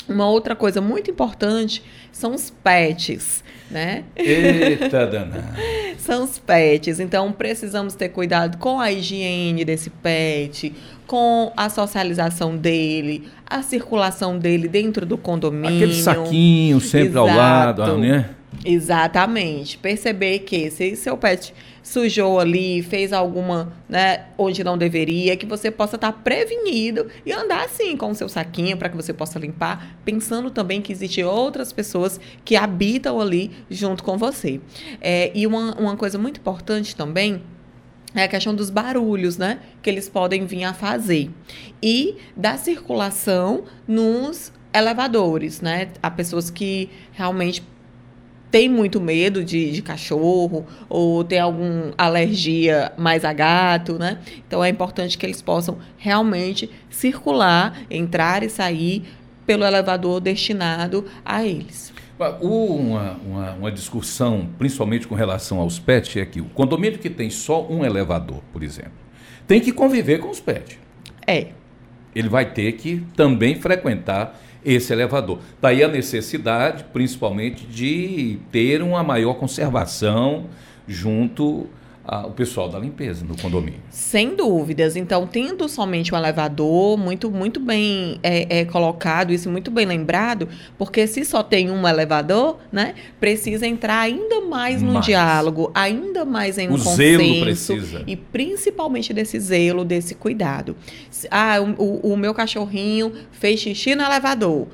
[SPEAKER 11] Uhum. Uma outra coisa muito importante são os pets, né?
[SPEAKER 2] Eita danada.
[SPEAKER 11] são os pets. Então precisamos ter cuidado com a higiene desse pet, com a socialização dele, a circulação dele dentro do condomínio.
[SPEAKER 2] Aquele saquinho sempre Exato. ao lado, né?
[SPEAKER 11] Exatamente. Perceber que se seu pet sujou ali, fez alguma, né, onde não deveria, que você possa estar prevenido e andar assim com o seu saquinho para que você possa limpar, pensando também que existem outras pessoas que habitam ali junto com você. É, e uma, uma coisa muito importante também é a questão dos barulhos, né? Que eles podem vir a fazer. E da circulação nos elevadores, né? Há pessoas que realmente tem muito medo de, de cachorro ou tem alguma alergia mais a gato, né? Então é importante que eles possam realmente circular, entrar e sair pelo elevador destinado a eles.
[SPEAKER 2] Uma, uma, uma, discussão, principalmente com relação aos pets, é que o condomínio que tem só um elevador, por exemplo, tem que conviver com os pets.
[SPEAKER 11] É.
[SPEAKER 2] Ele vai ter que também frequentar esse elevador. Daí a necessidade, principalmente, de ter uma maior conservação junto o pessoal da limpeza no condomínio.
[SPEAKER 11] Sem dúvidas. Então, tendo somente um elevador, muito, muito bem é, é, colocado, isso muito bem lembrado, porque se só tem um elevador, né, precisa entrar ainda mais no mais. diálogo, ainda mais em um o consenso. Zelo precisa. E principalmente desse zelo, desse cuidado. Ah, o, o meu cachorrinho fez xixi no elevador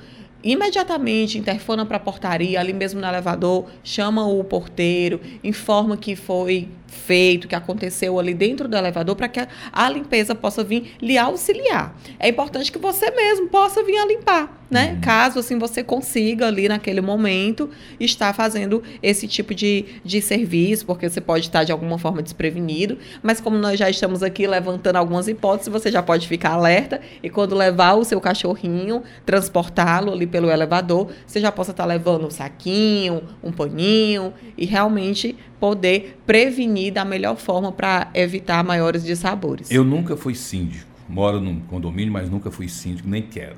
[SPEAKER 11] imediatamente interfona para a portaria, ali mesmo no elevador, chama o porteiro, informa que foi feito, que aconteceu ali dentro do elevador, para que a, limpeza possa vir lhe auxiliar. É importante que você mesmo possa vir a limpar, né? Uhum. Caso assim você consiga ali naquele momento estar fazendo esse tipo de, de serviço, porque você pode estar de alguma forma desprevenido, mas como nós já estamos aqui levantando algumas hipóteses, você já pode ficar alerta e quando levar o seu cachorrinho, transportá-lo ali pelo elevador, você já possa estar levando um saquinho, um paninho e realmente poder prevenir da melhor forma para evitar maiores dissabores.
[SPEAKER 2] Eu nunca fui síndico. Moro num condomínio, mas nunca fui síndico, nem quero.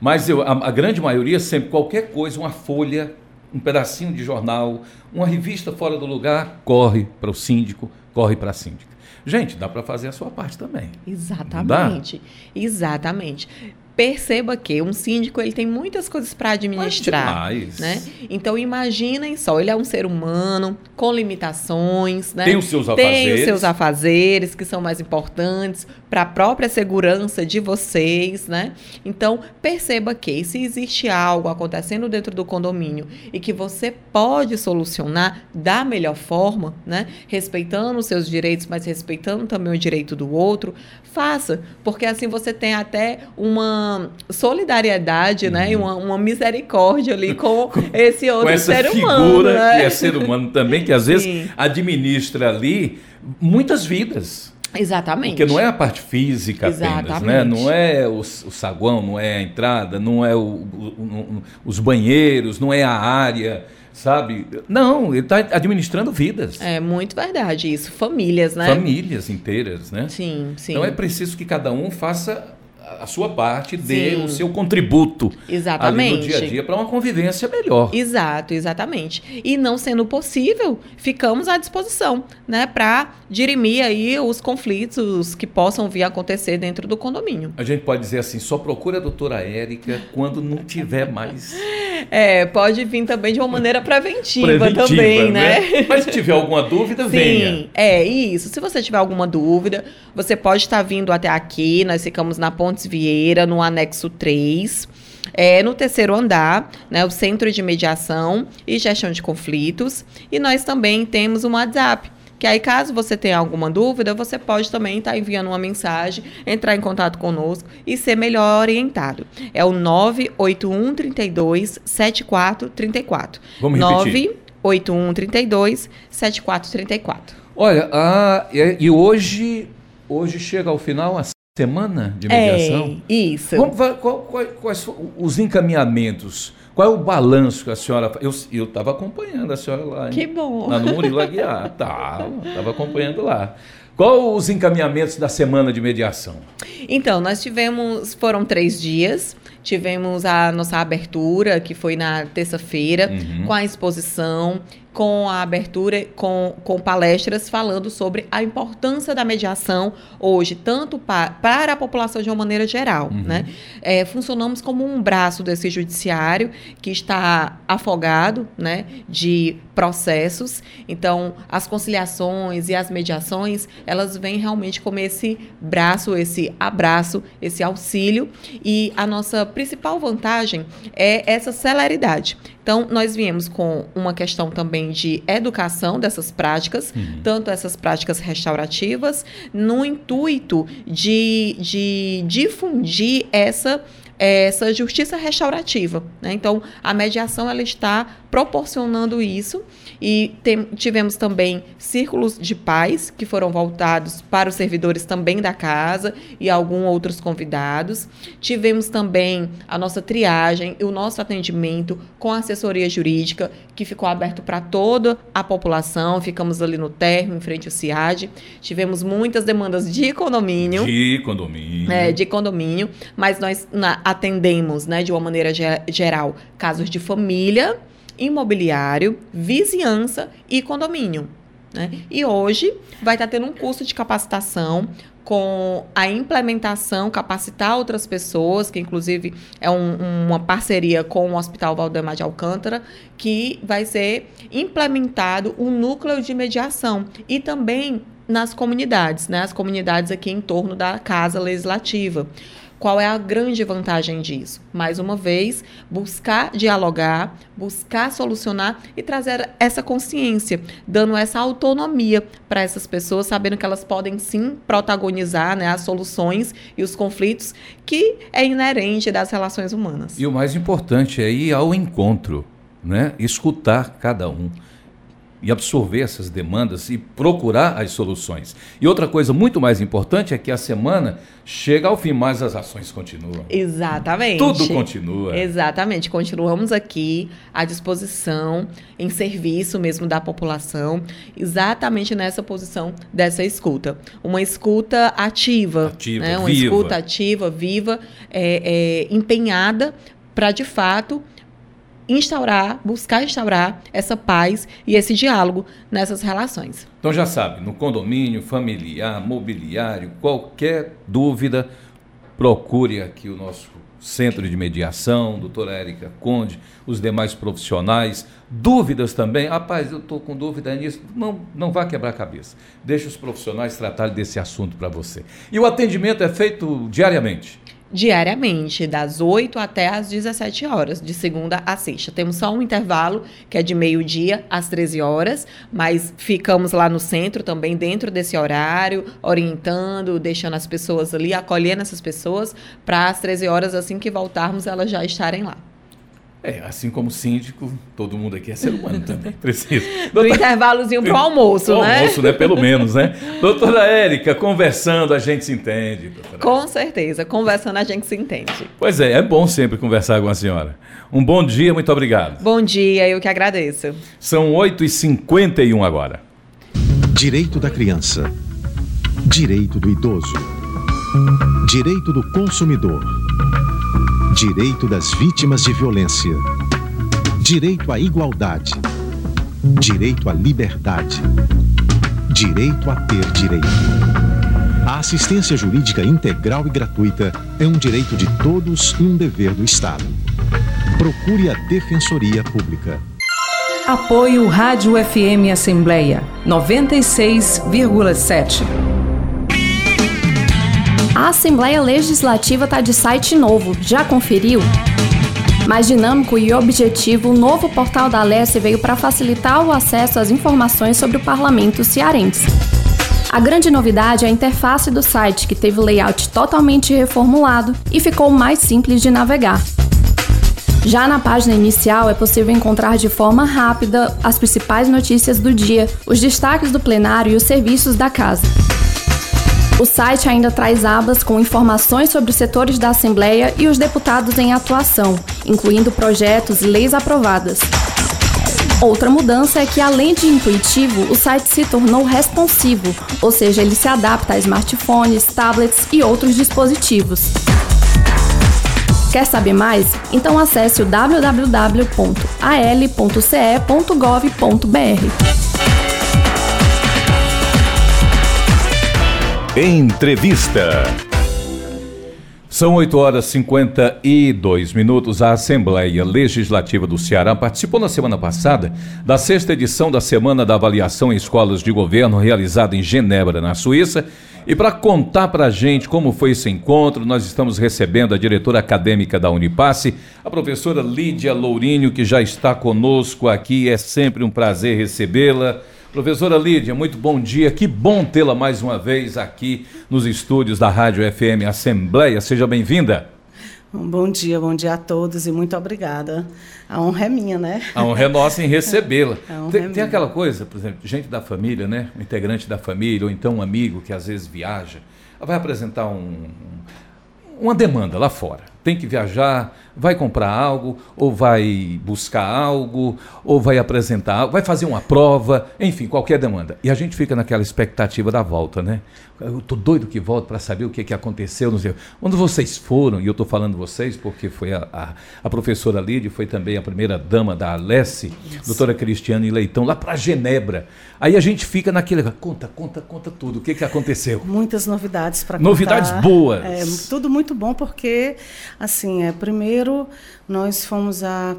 [SPEAKER 2] Mas eu, a, a grande maioria, sempre, qualquer coisa, uma folha, um pedacinho de jornal, uma revista fora do lugar, corre para o síndico, corre para a síndica. Gente, dá para fazer a sua parte também.
[SPEAKER 11] Exatamente. Exatamente perceba que um síndico ele tem muitas coisas para administrar, né? Então imaginem só, ele é um ser humano com limitações, né?
[SPEAKER 2] Tem os seus afazeres,
[SPEAKER 11] tem os seus afazeres que são mais importantes para a própria segurança de vocês, né? Então perceba que se existe algo acontecendo dentro do condomínio e que você pode solucionar da melhor forma, né? Respeitando os seus direitos, mas respeitando também o direito do outro, faça, porque assim você tem até uma solidariedade, uhum. né? E uma, uma, misericórdia ali com esse outro com ser humano.
[SPEAKER 2] Figura
[SPEAKER 11] né?
[SPEAKER 2] que é ser humano também, que às Sim. vezes administra ali muitas vidas.
[SPEAKER 11] Exatamente.
[SPEAKER 2] Porque não é a parte física Exatamente. apenas, né? Não é o, o, saguão, não é a entrada, não é o, o, os banheiros, não é a área sabe? Não, ele está administrando vidas.
[SPEAKER 11] É muito verdade isso. Famílias, né?
[SPEAKER 2] Famílias inteiras, né?
[SPEAKER 11] Sim, sim.
[SPEAKER 2] Então é preciso que cada um faça a sua parte, dê Sim. o seu contributo
[SPEAKER 11] exatamente.
[SPEAKER 2] no dia a dia para uma convivência melhor.
[SPEAKER 11] Exato, exatamente. E não sendo possível, ficamos à disposição, né, para dirimir aí os conflitos que possam vir a acontecer dentro do condomínio.
[SPEAKER 2] A gente pode dizer assim, só procura a doutora Érica quando não tiver mais.
[SPEAKER 11] É, pode vir também de uma maneira preventiva, preventiva também, né?
[SPEAKER 2] né? Mas se tiver alguma dúvida, Sim, venha.
[SPEAKER 11] É, isso. Se você tiver alguma dúvida, você pode estar vindo até aqui, nós ficamos na Pontes Vieira, no anexo 3. É, no terceiro andar, né, o Centro de Mediação e Gestão de Conflitos. E nós também temos um WhatsApp, que aí, caso você tenha alguma dúvida, você pode também estar tá enviando uma mensagem, entrar em contato conosco e ser melhor orientado. É o 981 32 7434.
[SPEAKER 2] Vamos repetir.
[SPEAKER 11] 981 32 7434.
[SPEAKER 2] Olha, ah, e hoje, hoje chega ao final a semana de mediação?
[SPEAKER 11] É, isso.
[SPEAKER 2] Vamos, qual, qual, quais os encaminhamentos? Qual é o balanço que a senhora. Eu estava acompanhando a senhora lá. Hein?
[SPEAKER 11] Que bom.
[SPEAKER 2] Lá no Murilo Aguiar. Tá, estava acompanhando lá. Qual os encaminhamentos da semana de mediação?
[SPEAKER 11] Então, nós tivemos, foram três dias tivemos a nossa abertura, que foi na terça-feira, uhum. com a exposição com a abertura, com, com palestras falando sobre a importância da mediação hoje, tanto pa, para a população de uma maneira geral. Uhum. Né? É, funcionamos como um braço desse judiciário que está afogado né, de processos. Então, as conciliações e as mediações, elas vêm realmente como esse braço, esse abraço, esse auxílio. E a nossa principal vantagem é essa celeridade. Então, nós viemos com uma questão também de educação dessas práticas, uhum. tanto essas práticas restaurativas, no intuito de, de difundir essa essa justiça restaurativa. Né? Então, a mediação ela está proporcionando isso e tem, tivemos também círculos de paz que foram voltados para os servidores também da casa e alguns outros convidados. Tivemos também a nossa triagem e o nosso atendimento com assessoria jurídica que ficou aberto para toda a população. Ficamos ali no térreo, em frente ao CIAD. Tivemos muitas demandas de condomínio.
[SPEAKER 2] De condomínio.
[SPEAKER 11] É, de condomínio, mas nós na, atendemos, né, de uma maneira geral, casos de família, imobiliário, vizinhança e condomínio. Né? E hoje vai estar tendo um curso de capacitação com a implementação, capacitar outras pessoas, que inclusive é um, uma parceria com o Hospital Valdemar de Alcântara, que vai ser implementado um núcleo de mediação e também nas comunidades, né? As comunidades aqui em torno da Casa Legislativa. Qual é a grande vantagem disso? Mais uma vez, buscar dialogar, buscar solucionar e trazer essa consciência, dando essa autonomia para essas pessoas, sabendo que elas podem sim protagonizar né, as soluções e os conflitos que é inerente das relações humanas.
[SPEAKER 2] E o mais importante é ir ao encontro, né? escutar cada um e absorver essas demandas e procurar as soluções. E outra coisa muito mais importante é que a semana chega ao fim, mas as ações continuam.
[SPEAKER 11] Exatamente.
[SPEAKER 2] Tudo continua.
[SPEAKER 11] Exatamente. Continuamos aqui à disposição, em serviço mesmo da população, exatamente nessa posição dessa escuta. Uma escuta ativa.
[SPEAKER 2] Ativa,
[SPEAKER 11] né? Uma
[SPEAKER 2] viva.
[SPEAKER 11] escuta ativa, viva, é, é, empenhada para, de fato, instaurar, buscar instaurar essa paz e esse diálogo nessas relações.
[SPEAKER 2] Então já sabe, no condomínio, familiar, mobiliário, qualquer dúvida, procure aqui o nosso centro de mediação, doutora Érica Conde, os demais profissionais. Dúvidas também? Rapaz, eu estou com dúvida nisso. Não, não vá quebrar a cabeça. Deixa os profissionais tratarem desse assunto para você. E o atendimento é feito diariamente?
[SPEAKER 11] Diariamente, das 8 até as 17 horas, de segunda a sexta. Temos só um intervalo, que é de meio-dia às 13 horas, mas ficamos lá no centro também, dentro desse horário, orientando, deixando as pessoas ali, acolhendo essas pessoas, para às 13 horas, assim que voltarmos, elas já estarem lá.
[SPEAKER 2] É, assim como síndico, todo mundo aqui é ser humano também, precisa.
[SPEAKER 11] Do intervalozinho para o almoço,
[SPEAKER 2] pro
[SPEAKER 11] né?
[SPEAKER 2] almoço, né? Pelo menos, né? Doutora Érica, conversando a gente se entende.
[SPEAKER 11] Com certeza, conversando a gente se entende.
[SPEAKER 2] Pois é, é bom sempre conversar com a senhora. Um bom dia, muito obrigado.
[SPEAKER 11] Bom dia, eu que agradeço.
[SPEAKER 2] São 8h51 agora.
[SPEAKER 13] Direito da criança. Direito do idoso. Direito do consumidor Direito das vítimas de violência. Direito à igualdade. Direito à liberdade. Direito a ter direito. A assistência jurídica integral e gratuita é um direito de todos e um dever do Estado. Procure a Defensoria Pública.
[SPEAKER 14] Apoio Rádio FM Assembleia 96,7.
[SPEAKER 15] A Assembleia Legislativa está de site novo, já conferiu? Mais dinâmico e objetivo, o novo portal da Alesse veio para facilitar o acesso às informações sobre o parlamento cearense. A grande novidade é a interface do site, que teve o layout totalmente reformulado e ficou mais simples de navegar. Já na página inicial é possível encontrar de forma rápida as principais notícias do dia, os destaques do plenário e os serviços da casa. O site ainda traz abas com informações sobre os setores da Assembleia e os deputados em atuação, incluindo projetos e leis aprovadas. Outra mudança é que, além de intuitivo, o site se tornou responsivo, ou seja, ele se adapta a smartphones, tablets e outros dispositivos. Quer saber mais? Então acesse o www.al.ce.gov.br.
[SPEAKER 1] Entrevista.
[SPEAKER 2] São 8 horas e 52 minutos. A Assembleia Legislativa do Ceará participou na semana passada da sexta edição da Semana da Avaliação em Escolas de Governo, realizada em Genebra, na Suíça. E para contar para a gente como foi esse encontro, nós estamos recebendo a diretora acadêmica da Unipasse, a professora Lídia Lourinho, que já está conosco aqui. É sempre um prazer recebê-la. Professora Lídia, muito bom dia. Que bom tê-la mais uma vez aqui nos estúdios da Rádio FM Assembleia. Seja bem-vinda.
[SPEAKER 16] Bom dia, bom dia a todos e muito obrigada. A honra é minha, né?
[SPEAKER 2] A honra é nossa em recebê-la. Tem, é tem, aquela coisa, por exemplo, gente da família, né? Um integrante da família, ou então um amigo que às vezes viaja, vai apresentar um, uma demanda lá fora. Tem que viajar, vai comprar algo, ou vai buscar algo, ou vai apresentar algo, vai fazer uma prova, enfim, qualquer demanda. E a gente fica naquela expectativa da volta, né? Eu tô doido que volto para saber o que, que aconteceu. Não sei. Quando vocês foram, e eu estou falando vocês porque foi a, a, a, professora Lídia, foi também a primeira dama da Alesse, doutora Cristiane Leitão, lá para Genebra. Aí a gente fica naquele. Conta, conta, conta tudo. O que, que aconteceu?
[SPEAKER 16] Muitas novidades para
[SPEAKER 2] contar. Novidades boas.
[SPEAKER 16] É, tudo muito bom, porque, assim, é, primeiro, nós fomos a,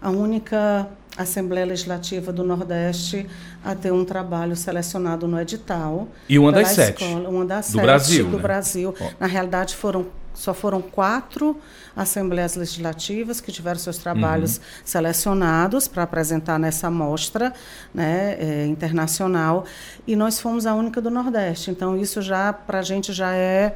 [SPEAKER 16] a única Assembleia Legislativa do Nordeste a ter um trabalho selecionado no edital.
[SPEAKER 2] E uma das sete.
[SPEAKER 16] Escola, uma das
[SPEAKER 2] do
[SPEAKER 16] sete
[SPEAKER 2] Brasil.
[SPEAKER 16] Do
[SPEAKER 2] né?
[SPEAKER 16] Brasil. Oh. Na realidade, foram só foram quatro assembleias legislativas que tiveram seus trabalhos uhum. selecionados para apresentar nessa mostra né, é, internacional e nós fomos a única do Nordeste. Então isso já para a gente já é,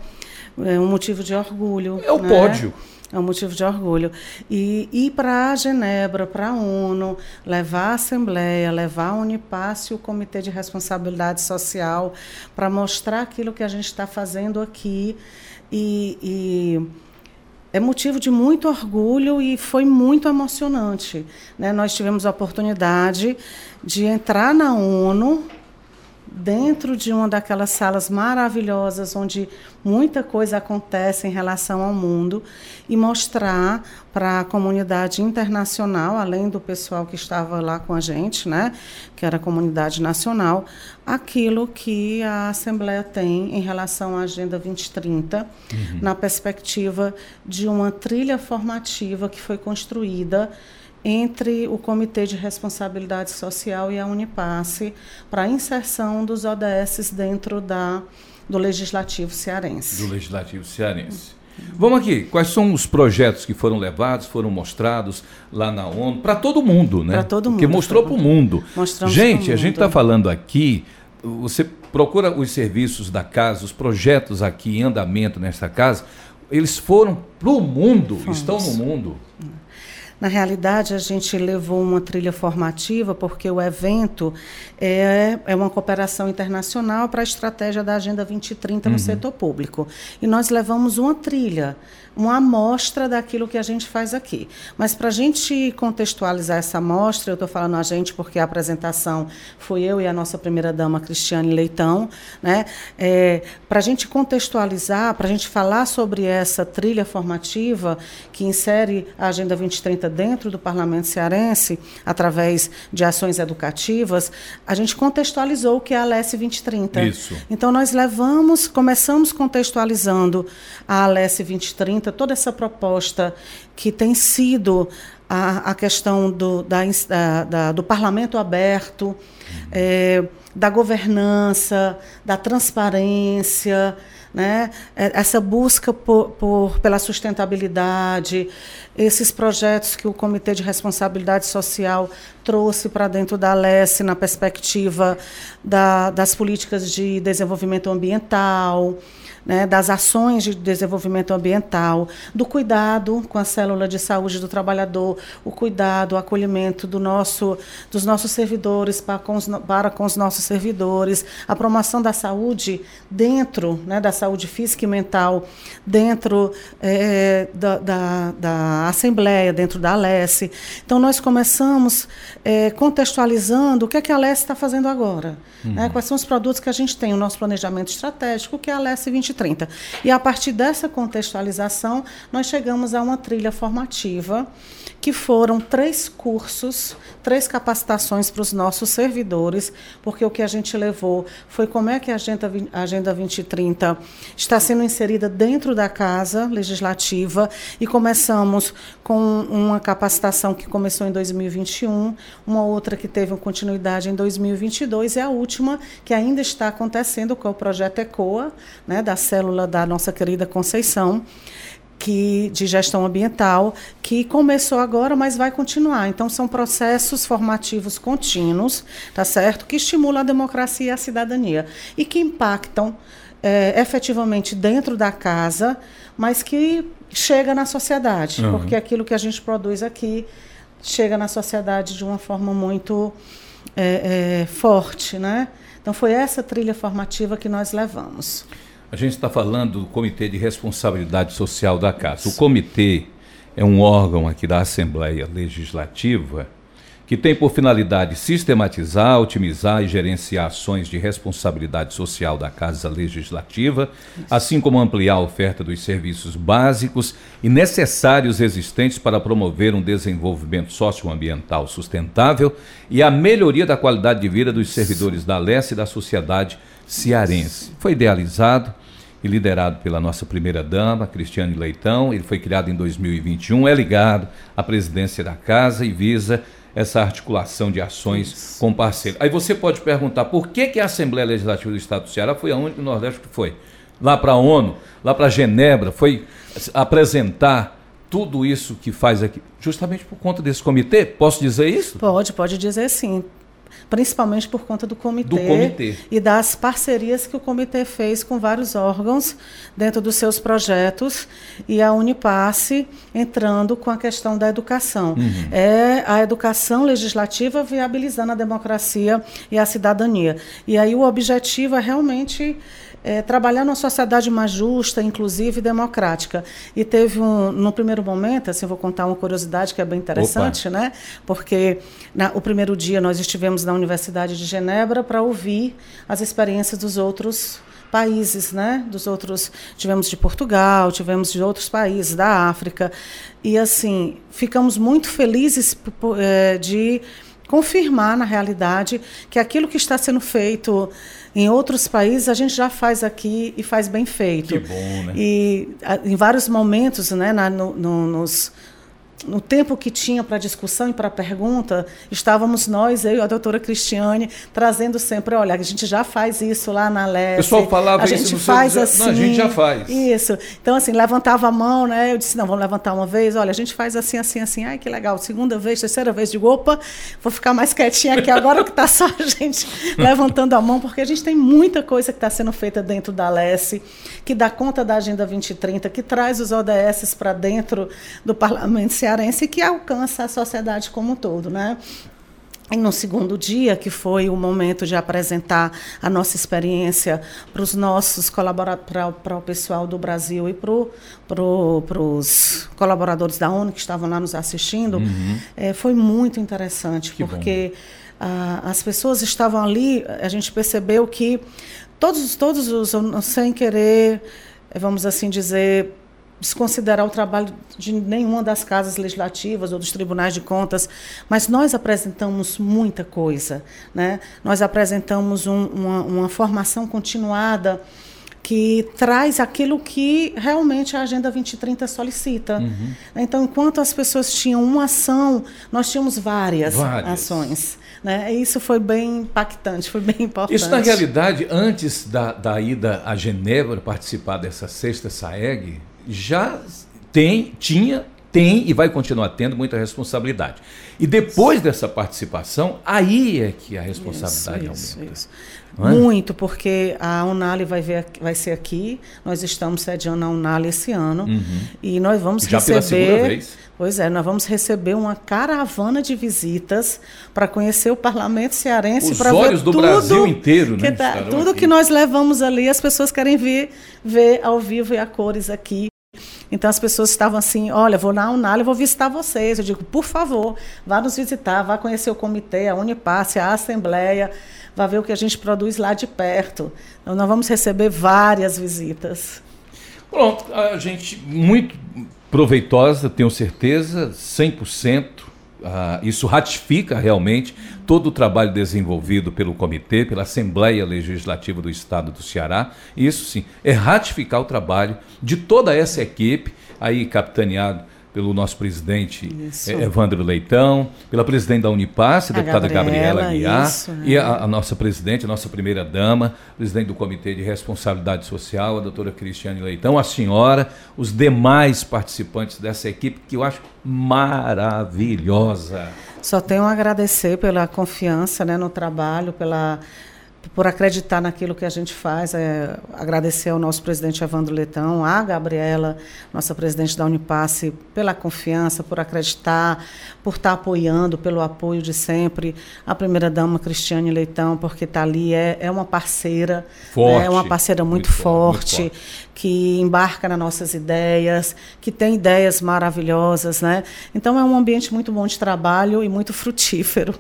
[SPEAKER 16] é, um motivo de orgulho.
[SPEAKER 2] É o
[SPEAKER 16] né?
[SPEAKER 2] pódio.
[SPEAKER 16] É um motivo de orgulho. E ir para Genebra, para a ONU, levar a Assembleia, levar a Unipasse e o Comitê de Responsabilidade Social para mostrar aquilo que a gente está fazendo aqui. E, e, é motivo de muito orgulho e foi muito emocionante. Né? Nós tivemos a oportunidade de entrar na ONU dentro de uma daquelas salas maravilhosas onde muita coisa acontece em relação ao mundo e mostrar para a comunidade internacional, além do pessoal que estava lá com a gente, né, que era a comunidade nacional, aquilo que a Assembleia tem em relação à Agenda 2030, uhum. na perspectiva de uma trilha formativa que foi construída entre o Comitê de Responsabilidade Social e a Unipasse para a inserção dos ODS dentro da, do Legislativo Cearense.
[SPEAKER 2] Do Legislativo Cearense. Vamos aqui, quais são os projetos que foram levados, foram mostrados lá na ONU, para todo mundo, né?
[SPEAKER 16] Para todo mundo.
[SPEAKER 2] Porque mostrou para o mundo.
[SPEAKER 16] Mostramos
[SPEAKER 2] gente, a gente está falando aqui, você procura os serviços da casa, os projetos aqui em andamento nessa casa, eles foram para o mundo, Fomos. estão no mundo.
[SPEAKER 16] Na realidade, a gente levou uma trilha formativa, porque o evento é, é uma cooperação internacional para a estratégia da Agenda 2030 no uhum. setor público. E nós levamos uma trilha uma amostra daquilo que a gente faz aqui. Mas para a gente contextualizar essa amostra, eu estou falando a gente porque a apresentação foi eu e a nossa primeira-dama, Cristiane Leitão. Né? É, para a gente contextualizar, para a gente falar sobre essa trilha formativa que insere a Agenda 2030 dentro do Parlamento Cearense, através de ações educativas, a gente contextualizou o que é a Alesse 2030.
[SPEAKER 2] Isso.
[SPEAKER 16] Então, nós levamos, começamos contextualizando a Alesse 2030 toda essa proposta que tem sido a, a questão do, da, da, do parlamento aberto, é, da governança, da transparência, né? É, essa busca por, por, pela sustentabilidade, esses projetos que o Comitê de Responsabilidade Social trouxe para dentro da Alesse na perspectiva da, das políticas de desenvolvimento ambiental, né, das ações de desenvolvimento ambiental, do cuidado com a célula de saúde do trabalhador, o cuidado, o acolhimento do nosso, dos nossos servidores para com os, para com os nossos servidores, a promoção da saúde dentro né, da saúde física e mental, dentro é, da, da, da, Assembleia, dentro da ALES. Então, nós começamos é, contextualizando o que, é que a ALES está fazendo agora, né? uhum. né, quais são os produtos que a gente tem, o nosso planejamento estratégico, que é a ALES 23 30. E a partir dessa contextualização, nós chegamos a uma trilha formativa que foram três cursos, três capacitações para os nossos servidores, porque o que a gente levou foi como é que a Agenda, a Agenda 2030 está sendo inserida dentro da Casa Legislativa e começamos com uma capacitação que começou em 2021, uma outra que teve uma continuidade em 2022 e a última que ainda está acontecendo, com é o projeto ECOA, né, da célula da nossa querida Conceição que de gestão ambiental, que começou agora, mas vai continuar. Então são processos formativos contínuos, tá certo? Que estimulam a democracia e a cidadania e que impactam é, efetivamente dentro da casa, mas que chega na sociedade, uhum. porque aquilo que a gente produz aqui chega na sociedade de uma forma muito é, é, forte, né? Então foi essa trilha formativa que nós levamos.
[SPEAKER 2] A gente está falando do Comitê de Responsabilidade Social da Casa. O comitê é um órgão aqui da Assembleia Legislativa que tem por finalidade sistematizar, otimizar e gerenciar ações de responsabilidade social da Casa Legislativa, assim como ampliar a oferta dos serviços básicos e necessários existentes para promover um desenvolvimento socioambiental sustentável e a melhoria da qualidade de vida dos servidores da Leste e da sociedade cearense. Foi idealizado e liderado pela nossa primeira-dama, Cristiane Leitão. Ele foi criado em 2021, é ligado à presidência da casa e visa essa articulação de ações Isso. com parceiros. Aí você pode perguntar por que, que a Assembleia Legislativa do Estado do Ceará foi aonde no Nordeste que foi? Lá para a ONU, lá para Genebra, foi apresentar tudo isso que faz aqui, justamente por conta desse comitê? Posso dizer isso?
[SPEAKER 16] Pode, pode dizer sim principalmente por conta do comitê, do comitê, e das parcerias que o comitê fez com vários órgãos dentro dos seus projetos e a Unipasse entrando com a questão da educação. Uhum. É a educação legislativa viabilizando a democracia e a cidadania. E aí o objetivo é realmente é, trabalhar numa sociedade mais justa, inclusiva e democrática. E teve um, no primeiro momento, assim, vou contar uma curiosidade que é bem interessante, Opa. né? Porque na, o primeiro dia nós estivemos na Universidade de Genebra para ouvir as experiências dos outros países, né? Dos outros, tivemos de Portugal, tivemos de outros países, da África, e assim ficamos muito felizes é, de confirmar na realidade que aquilo que está sendo feito em outros países a gente já faz aqui e faz bem feito.
[SPEAKER 2] Que bom, né?
[SPEAKER 16] E em vários momentos, né, na, no, no, nos no tempo que tinha para discussão e para pergunta, estávamos nós, eu e a doutora Cristiane, trazendo sempre, olha, a gente já faz isso lá na LES. O
[SPEAKER 2] pessoal falava
[SPEAKER 16] a gente
[SPEAKER 2] isso
[SPEAKER 16] faz seu... assim. Não,
[SPEAKER 2] a gente já faz.
[SPEAKER 16] Isso. Então, assim, levantava a mão, né? Eu disse, não, vamos levantar uma vez, olha, a gente faz assim, assim, assim. Ai, que legal. Segunda vez, terceira vez, digo, opa, vou ficar mais quietinha aqui agora que está só a gente levantando a mão, porque a gente tem muita coisa que está sendo feita dentro da LES, que dá conta da Agenda 2030, que traz os ODS para dentro do Parlamento Cearense, que alcança a sociedade como um todo, né? E no segundo dia, que foi o momento de apresentar a nossa experiência para os nossos colaboradores, para o pessoal do Brasil e para pro, os colaboradores da ONU que estavam lá nos assistindo, uhum. é, foi muito interessante, que porque a, as pessoas estavam ali, a gente percebeu que todos, todos os, sem querer, vamos assim dizer, desconsiderar o trabalho de nenhuma das casas legislativas ou dos tribunais de contas, mas nós apresentamos muita coisa. Né? Nós apresentamos um, uma, uma formação continuada que traz aquilo que realmente a Agenda 2030 solicita. Uhum. Então, enquanto as pessoas tinham uma ação, nós tínhamos várias, várias. ações. Né? Isso foi bem impactante, foi bem importante.
[SPEAKER 2] Isso, na realidade, antes da, da ida a Genebra participar dessa sexta SAEG, já tem, tinha, tem e vai continuar tendo muita responsabilidade. E depois dessa participação, aí é que a responsabilidade isso, aumenta. Isso,
[SPEAKER 16] é? Muito, porque a Unali vai, ver, vai ser aqui, nós estamos sediando a Unali esse ano, uhum. e nós vamos Já receber... Pela segunda vez. Pois é, nós vamos receber uma caravana de visitas para conhecer o Parlamento Cearense, para ver
[SPEAKER 2] do tudo Brasil inteiro,
[SPEAKER 16] né? Tá, tudo aqui. que nós levamos ali, as pessoas querem ver, ver ao vivo e a cores aqui Então as pessoas estavam assim, olha, vou na Unal vou visitar vocês. Eu digo, por favor, vá nos visitar, vá conhecer o comitê, a Unipasse, a Assembleia, vá ver o que a gente produz lá de perto. Então nós vamos receber várias visitas.
[SPEAKER 2] Pronto, a gente muito proveitosa, tenho certeza, 100%. Ah, isso ratifica realmente todo o trabalho desenvolvido pelo Comitê, pela Assembleia Legislativa do Estado do Ceará. Isso sim, é ratificar o trabalho de toda essa equipe, aí capitaneado pelo nosso presidente isso. Eh, Evandro Leitão, pela presidente da Unipasse, a deputada Gabriela, Gabriela isso, e a, a, nossa presidente, a nossa primeira dama, presidente do Comitê de Responsabilidade Social, a doutora Cristiane Leitão, a senhora, os demais participantes dessa equipe, que eu acho maravilhosa.
[SPEAKER 16] Só tenho a agradecer pela confiança né, no trabalho, pela por acreditar naquilo que a gente faz. É, agradecer ao nosso presidente Evandro Letão, à Gabriela, nossa presidente da Unipasse, pela confiança, por acreditar, por estar apoiando, pelo apoio de sempre. A primeira-dama Cristiane Leitão, porque está ali, é, é uma parceira,
[SPEAKER 2] forte,
[SPEAKER 16] né, é uma parceira muito, muito forte, forte, que embarca nas nossas ideias, que tem ideias maravilhosas. Né? Então, é um ambiente muito bom de trabalho e muito frutífero.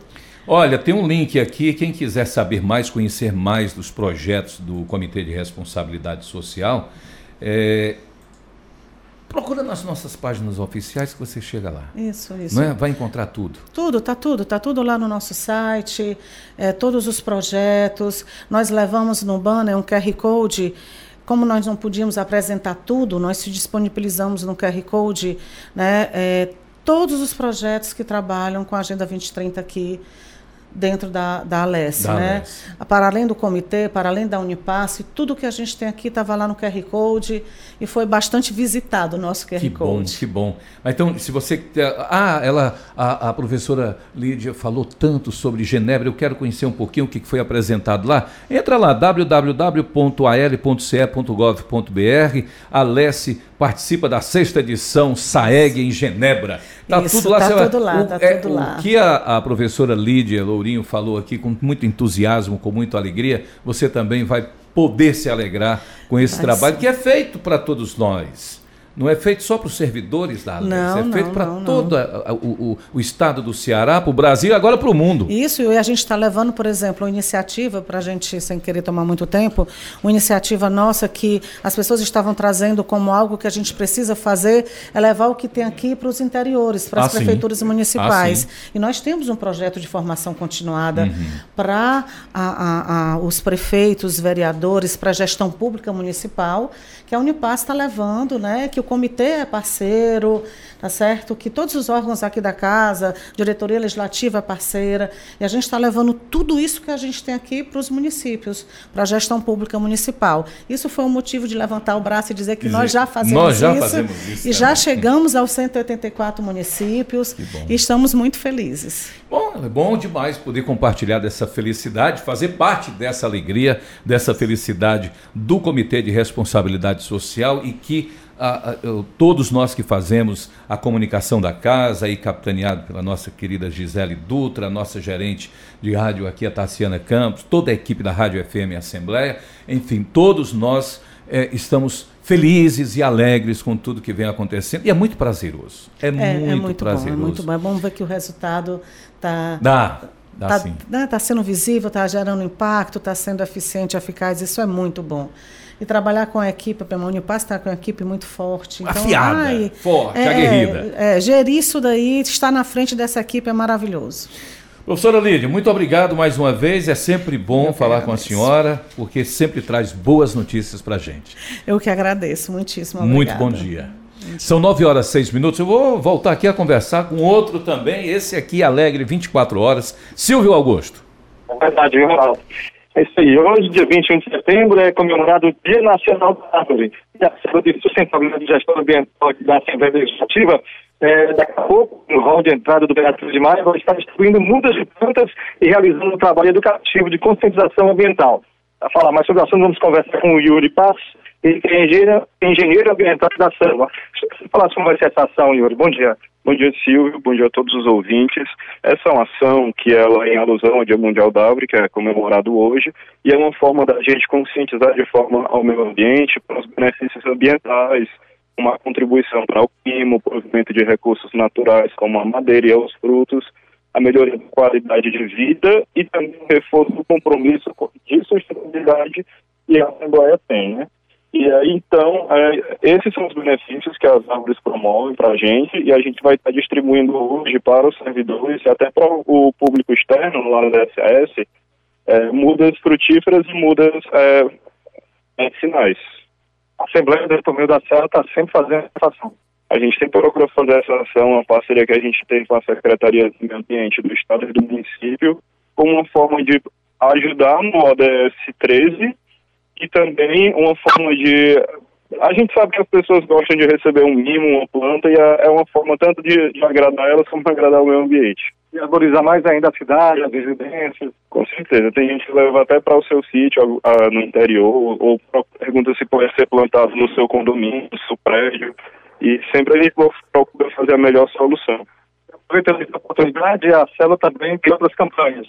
[SPEAKER 2] Olha, tem um link aqui. Quem quiser saber mais, conhecer mais dos projetos do Comitê de Responsabilidade Social, é, procura nas nossas páginas oficiais que você chega lá.
[SPEAKER 16] Isso, isso.
[SPEAKER 2] É? Vai encontrar tudo.
[SPEAKER 16] Tudo, tá tudo, tá tudo lá no nosso site, é, todos os projetos. Nós levamos no banner um QR Code. Como nós não podíamos apresentar tudo, nós se disponibilizamos no QR Code, né, é, todos os projetos que trabalham com a Agenda 2030 aqui dentro da, da Alesse, da né? Alesse. Para além do comitê, para além da Unipasse, tudo que a gente tem aqui estava lá no QR Code e foi bastante visitado o nosso QR
[SPEAKER 2] que
[SPEAKER 16] Code.
[SPEAKER 2] Que bom, que bom. Mas então, se você... Ah, ela, a, a professora Lídia falou tanto sobre Genebra, eu quero conhecer um pouquinho o que foi apresentado lá. Entra lá, www.al.ce.gov.br, Alesse participa da sexta edição SAEG em Genebra.
[SPEAKER 16] Tá Isso, tudo lá. Tá tudo lá,
[SPEAKER 2] o,
[SPEAKER 16] tá
[SPEAKER 2] é,
[SPEAKER 16] tudo lá.
[SPEAKER 2] O que a, a professora Lídia Lourinho falou aqui com muito entusiasmo, com muita alegria, você também vai poder se alegrar com esse Mas, trabalho que é feito para todos nós. Não é feito só para os servidores da
[SPEAKER 16] não,
[SPEAKER 2] é feito
[SPEAKER 16] para
[SPEAKER 2] todo a, o, o, estado do Ceará, para o Brasil e agora para o mundo.
[SPEAKER 16] Isso, e a gente está levando, por exemplo, uma iniciativa, para a gente, sem querer tomar muito tempo, uma iniciativa nossa que as pessoas estavam trazendo como algo que a gente precisa fazer, é levar o que tem aqui para os interiores, para as ah, prefeituras sim. municipais. Ah, e nós temos um projeto de formação continuada uhum. para os prefeitos, vereadores, para a gestão pública municipal, que a Unipaz está levando, né? Que o comitê é parceiro, tá certo? Que todos os órgãos aqui da casa, diretoria legislativa é parceira, e a gente está levando tudo isso que a gente tem aqui para os municípios, para a gestão pública municipal. Isso foi um motivo de levantar o braço e dizer que dizer, nós já fazemos
[SPEAKER 2] nós já
[SPEAKER 16] isso,
[SPEAKER 2] fazemos isso
[SPEAKER 16] e já chegamos aos 184 municípios e estamos muito felizes.
[SPEAKER 2] Bom, é bom demais poder compartilhar dessa felicidade, fazer parte dessa alegria, dessa felicidade do Comitê de Responsabilidade social e que a, a, todos nós que fazemos a comunicação da casa, aí capitaneado pela nossa querida Gisele Dutra, nossa gerente de rádio aqui, a Tassiana Campos, toda a equipe da Rádio FM Assembleia, enfim, todos nós é, estamos felizes e alegres com tudo que vem acontecendo e é muito prazeroso. É, é, muito, é muito prazeroso.
[SPEAKER 16] Bom, é muito bom. É bom ver que o resultado está.
[SPEAKER 2] Dá. Está
[SPEAKER 16] né, tá sendo visível, está gerando impacto, está sendo eficiente, eficaz, isso é muito bom e trabalhar com a equipe, a Unipaz está com uma equipe muito forte.
[SPEAKER 2] Então, Afiada, ai, forte, é, aguerrida.
[SPEAKER 16] É, gerir isso daí, estar na frente dessa equipe é maravilhoso.
[SPEAKER 2] Professora Lídia, muito obrigado mais uma vez. É sempre bom Eu falar com a senhora, porque sempre traz boas notícias para a gente.
[SPEAKER 16] Eu que agradeço, muitíssimo
[SPEAKER 2] obrigada. Muito bom dia. São nove horas seis minutos. Eu vou voltar aqui a conversar com outro também, esse aqui, alegre, 24 horas, Silvio Augusto.
[SPEAKER 4] É verdade, viu, Ronaldo? É isso aí. Hoje, dia 21 de setembro, é comemorado o Dia Nacional da Árvore. E a Secretaria de Sustentabilidade e Gestão Ambiental da Assembleia Legislativa, é, daqui a pouco, no hall de entrada do Beatriz de Maio, vai estar distribuindo mudas de plantas e realizando um trabalho educativo de conscientização ambiental. Para falar mais sobre o assunto, vamos conversar com o Yuri Paz, ele é engenheiro, engenheiro ambiental da SAMA. Você falar sobre essa ação, Yuri. Bom dia.
[SPEAKER 17] Bom dia, Silvio. Bom dia a todos os ouvintes. Essa é uma ação que ela em alusão ao Dia Mundial da Árvore, que é comemorado hoje, e é uma forma da gente conscientizar de forma ao meio ambiente, para os benefícios ambientais, uma contribuição para o clima, o provimento de recursos naturais como a madeira e os frutos, a melhoria da qualidade de vida e também o reforço do compromisso de sustentabilidade que a Assembleia tem, né? E aí, então, é, esses são os benefícios que as árvores promovem para a gente e a gente vai estar distribuindo hoje para os servidores e até para o público externo lá da SAS é, mudas frutíferas e mudas é, medicinais.
[SPEAKER 4] A Assembleia do Meio da Serra está sempre fazendo essa ação.
[SPEAKER 17] A gente sempre procurou fazer essa ação, uma parceria que a gente tem com a Secretaria do Meio Ambiente do Estado e do município, como uma forma de ajudar no ODS 13 e também uma forma de. A gente sabe que as pessoas gostam de receber um mimo, uma planta, e é uma forma tanto de, de agradar elas como de agradar o meio ambiente.
[SPEAKER 4] E arboriza mais ainda a cidade, as residências.
[SPEAKER 17] Com certeza. Tem gente que leva até para o seu sítio a, no interior, ou pergunta se pode ser plantado no seu condomínio, no seu prédio. E sempre a gente procura fazer a melhor solução.
[SPEAKER 4] Aproveitando essa oportunidade, a Célula também tem outras campanhas.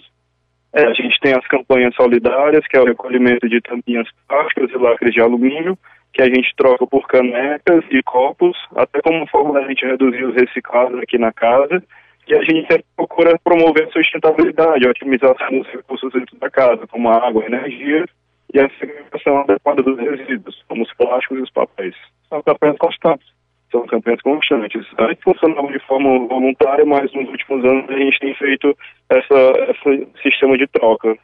[SPEAKER 17] É, a gente tem as campanhas solidárias, que é o recolhimento de tampinhas plásticas e lacres de alumínio, que a gente troca por canecas e copos, até como forma da gente reduzir os reciclados aqui na casa. E a gente procura promover a sustentabilidade, a otimização dos recursos dentro da casa, como a água, a energia e a segregação adequada dos resíduos, como os plásticos e os papéis.
[SPEAKER 4] São campanhas constantes
[SPEAKER 17] são campanhas constantes. Antes funcionava de forma voluntária, mas nos últimos anos a gente tem feito essa, esse sistema de troca.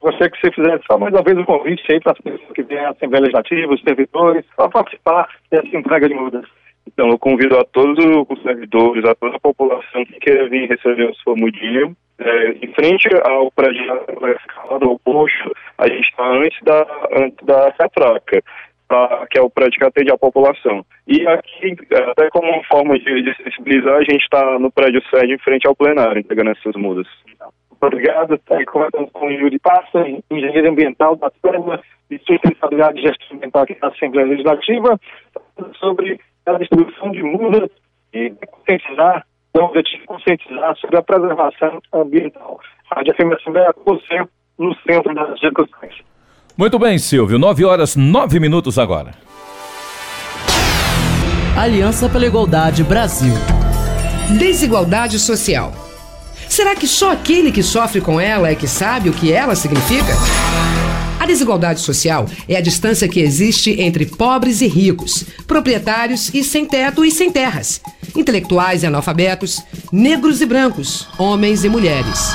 [SPEAKER 4] Gostaria que você fizesse só mais uma vez um convite aí para as pessoas que vêm à Assembleia Legislativa, os servidores, para participar dessa entrega de mudas.
[SPEAKER 17] Então, eu convido a todos os servidores, a toda a população que queira vir receber o sua mudinha. É, em frente ao prédio da escalada, ao posto, a gente está antes da, antes da catraca que é o prédio que atende a população. E aqui, até como forma de, de sensibilizar, a gente está no prédio sede em frente ao plenário, entregando essas mudas.
[SPEAKER 4] Obrigado. Está comentando com o Yuri Passa, engenheiro ambiental da Câmara de Sustentabilidade e Gestão Ambiental aqui da Assembleia Legislativa, sobre a distribuição de mudas e conscientizar, o objetivo conscientizar sobre a preservação ambiental. A Rádio FM Assembleia, você no centro das discussões.
[SPEAKER 2] Muito bem, Silvio. 9 horas 9 minutos agora.
[SPEAKER 18] Aliança pela Igualdade Brasil.
[SPEAKER 19] Desigualdade social. Será que só aquele que sofre com ela é que sabe o que ela significa? A desigualdade social é a distância que existe entre pobres e ricos, proprietários e sem teto e sem terras, intelectuais e analfabetos, negros e brancos, homens e mulheres.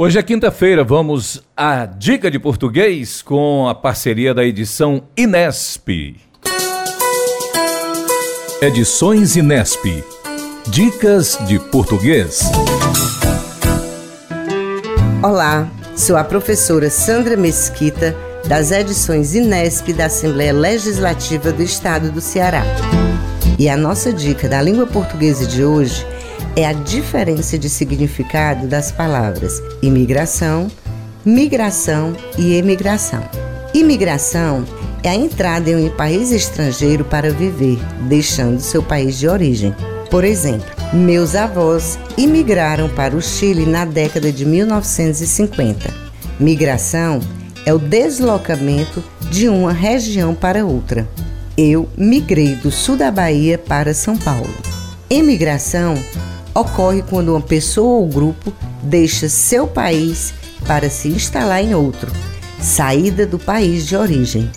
[SPEAKER 2] Hoje é quinta-feira, vamos à dica de português com a parceria da edição Inesp. Edições Inesp. Dicas de português.
[SPEAKER 20] Olá, sou a professora Sandra Mesquita, das edições Inesp da Assembleia Legislativa do Estado do Ceará. E a nossa dica da língua portuguesa de hoje é a diferença de significado das palavras imigração, migração e emigração. Imigração é a entrada em um país estrangeiro para viver, deixando seu país de origem. Por exemplo, meus avós imigraram para o Chile na década de 1950. Migração é o deslocamento de uma região para outra. Eu migrei do sul da Bahia para São Paulo. Emigração ocorre quando uma pessoa ou grupo deixa seu país para se instalar em outro, saída do país de origem.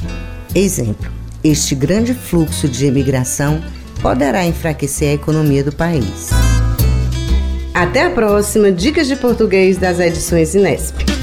[SPEAKER 20] Exemplo: este grande fluxo de imigração poderá enfraquecer a economia do país. Até a próxima Dicas de Português das edições Inesp.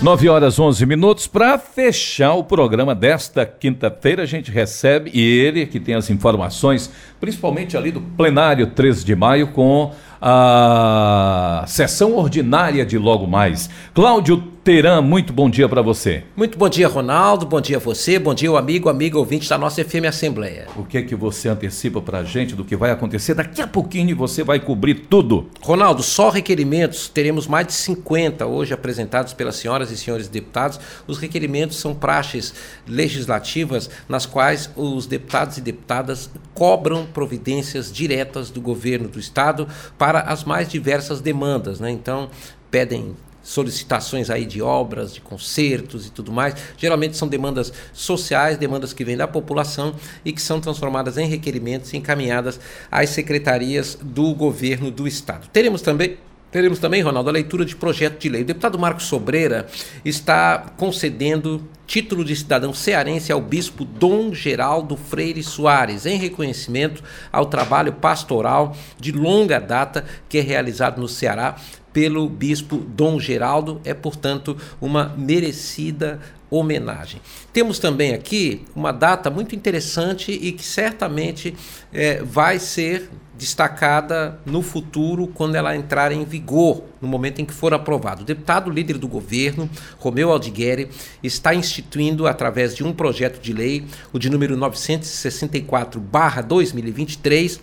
[SPEAKER 2] 9 horas 11 minutos. Para fechar o programa desta quinta-feira, a gente recebe e ele que tem as informações, principalmente ali do plenário 13 de maio, com a sessão ordinária de logo mais. Cláudio Teran, muito bom dia para você.
[SPEAKER 21] Muito bom dia, Ronaldo. Bom dia a você. Bom dia, o amigo, amigo ouvinte da nossa FM Assembleia.
[SPEAKER 2] O que é que você antecipa para a gente do que vai acontecer daqui a pouquinho e você vai cobrir tudo?
[SPEAKER 21] Ronaldo, só requerimentos, teremos mais de 50 hoje apresentados pelas senhoras e senhores deputados. Os requerimentos são praxes legislativas nas quais os deputados e deputadas cobram providências diretas do governo do estado para as mais diversas demandas, né? Então, pedem solicitações aí de obras, de concertos e tudo mais. Geralmente são demandas sociais, demandas que vêm da população e que são transformadas em requerimentos e encaminhadas às secretarias do governo do estado. Teremos também Teremos também, Ronaldo, a leitura de projeto de lei. O deputado Marcos Sobreira está concedendo título de cidadão cearense ao bispo Dom Geraldo Freire Soares, em reconhecimento ao trabalho pastoral de longa data que é realizado no Ceará pelo bispo Dom Geraldo. É, portanto, uma merecida homenagem. Temos também aqui uma data muito interessante e que certamente é, vai ser destacada no futuro quando ela entrar em vigor, no momento em que for aprovado. O deputado líder do governo, Romeu Aldigueri, está instituindo, através de um projeto de lei, o de número 964-2023,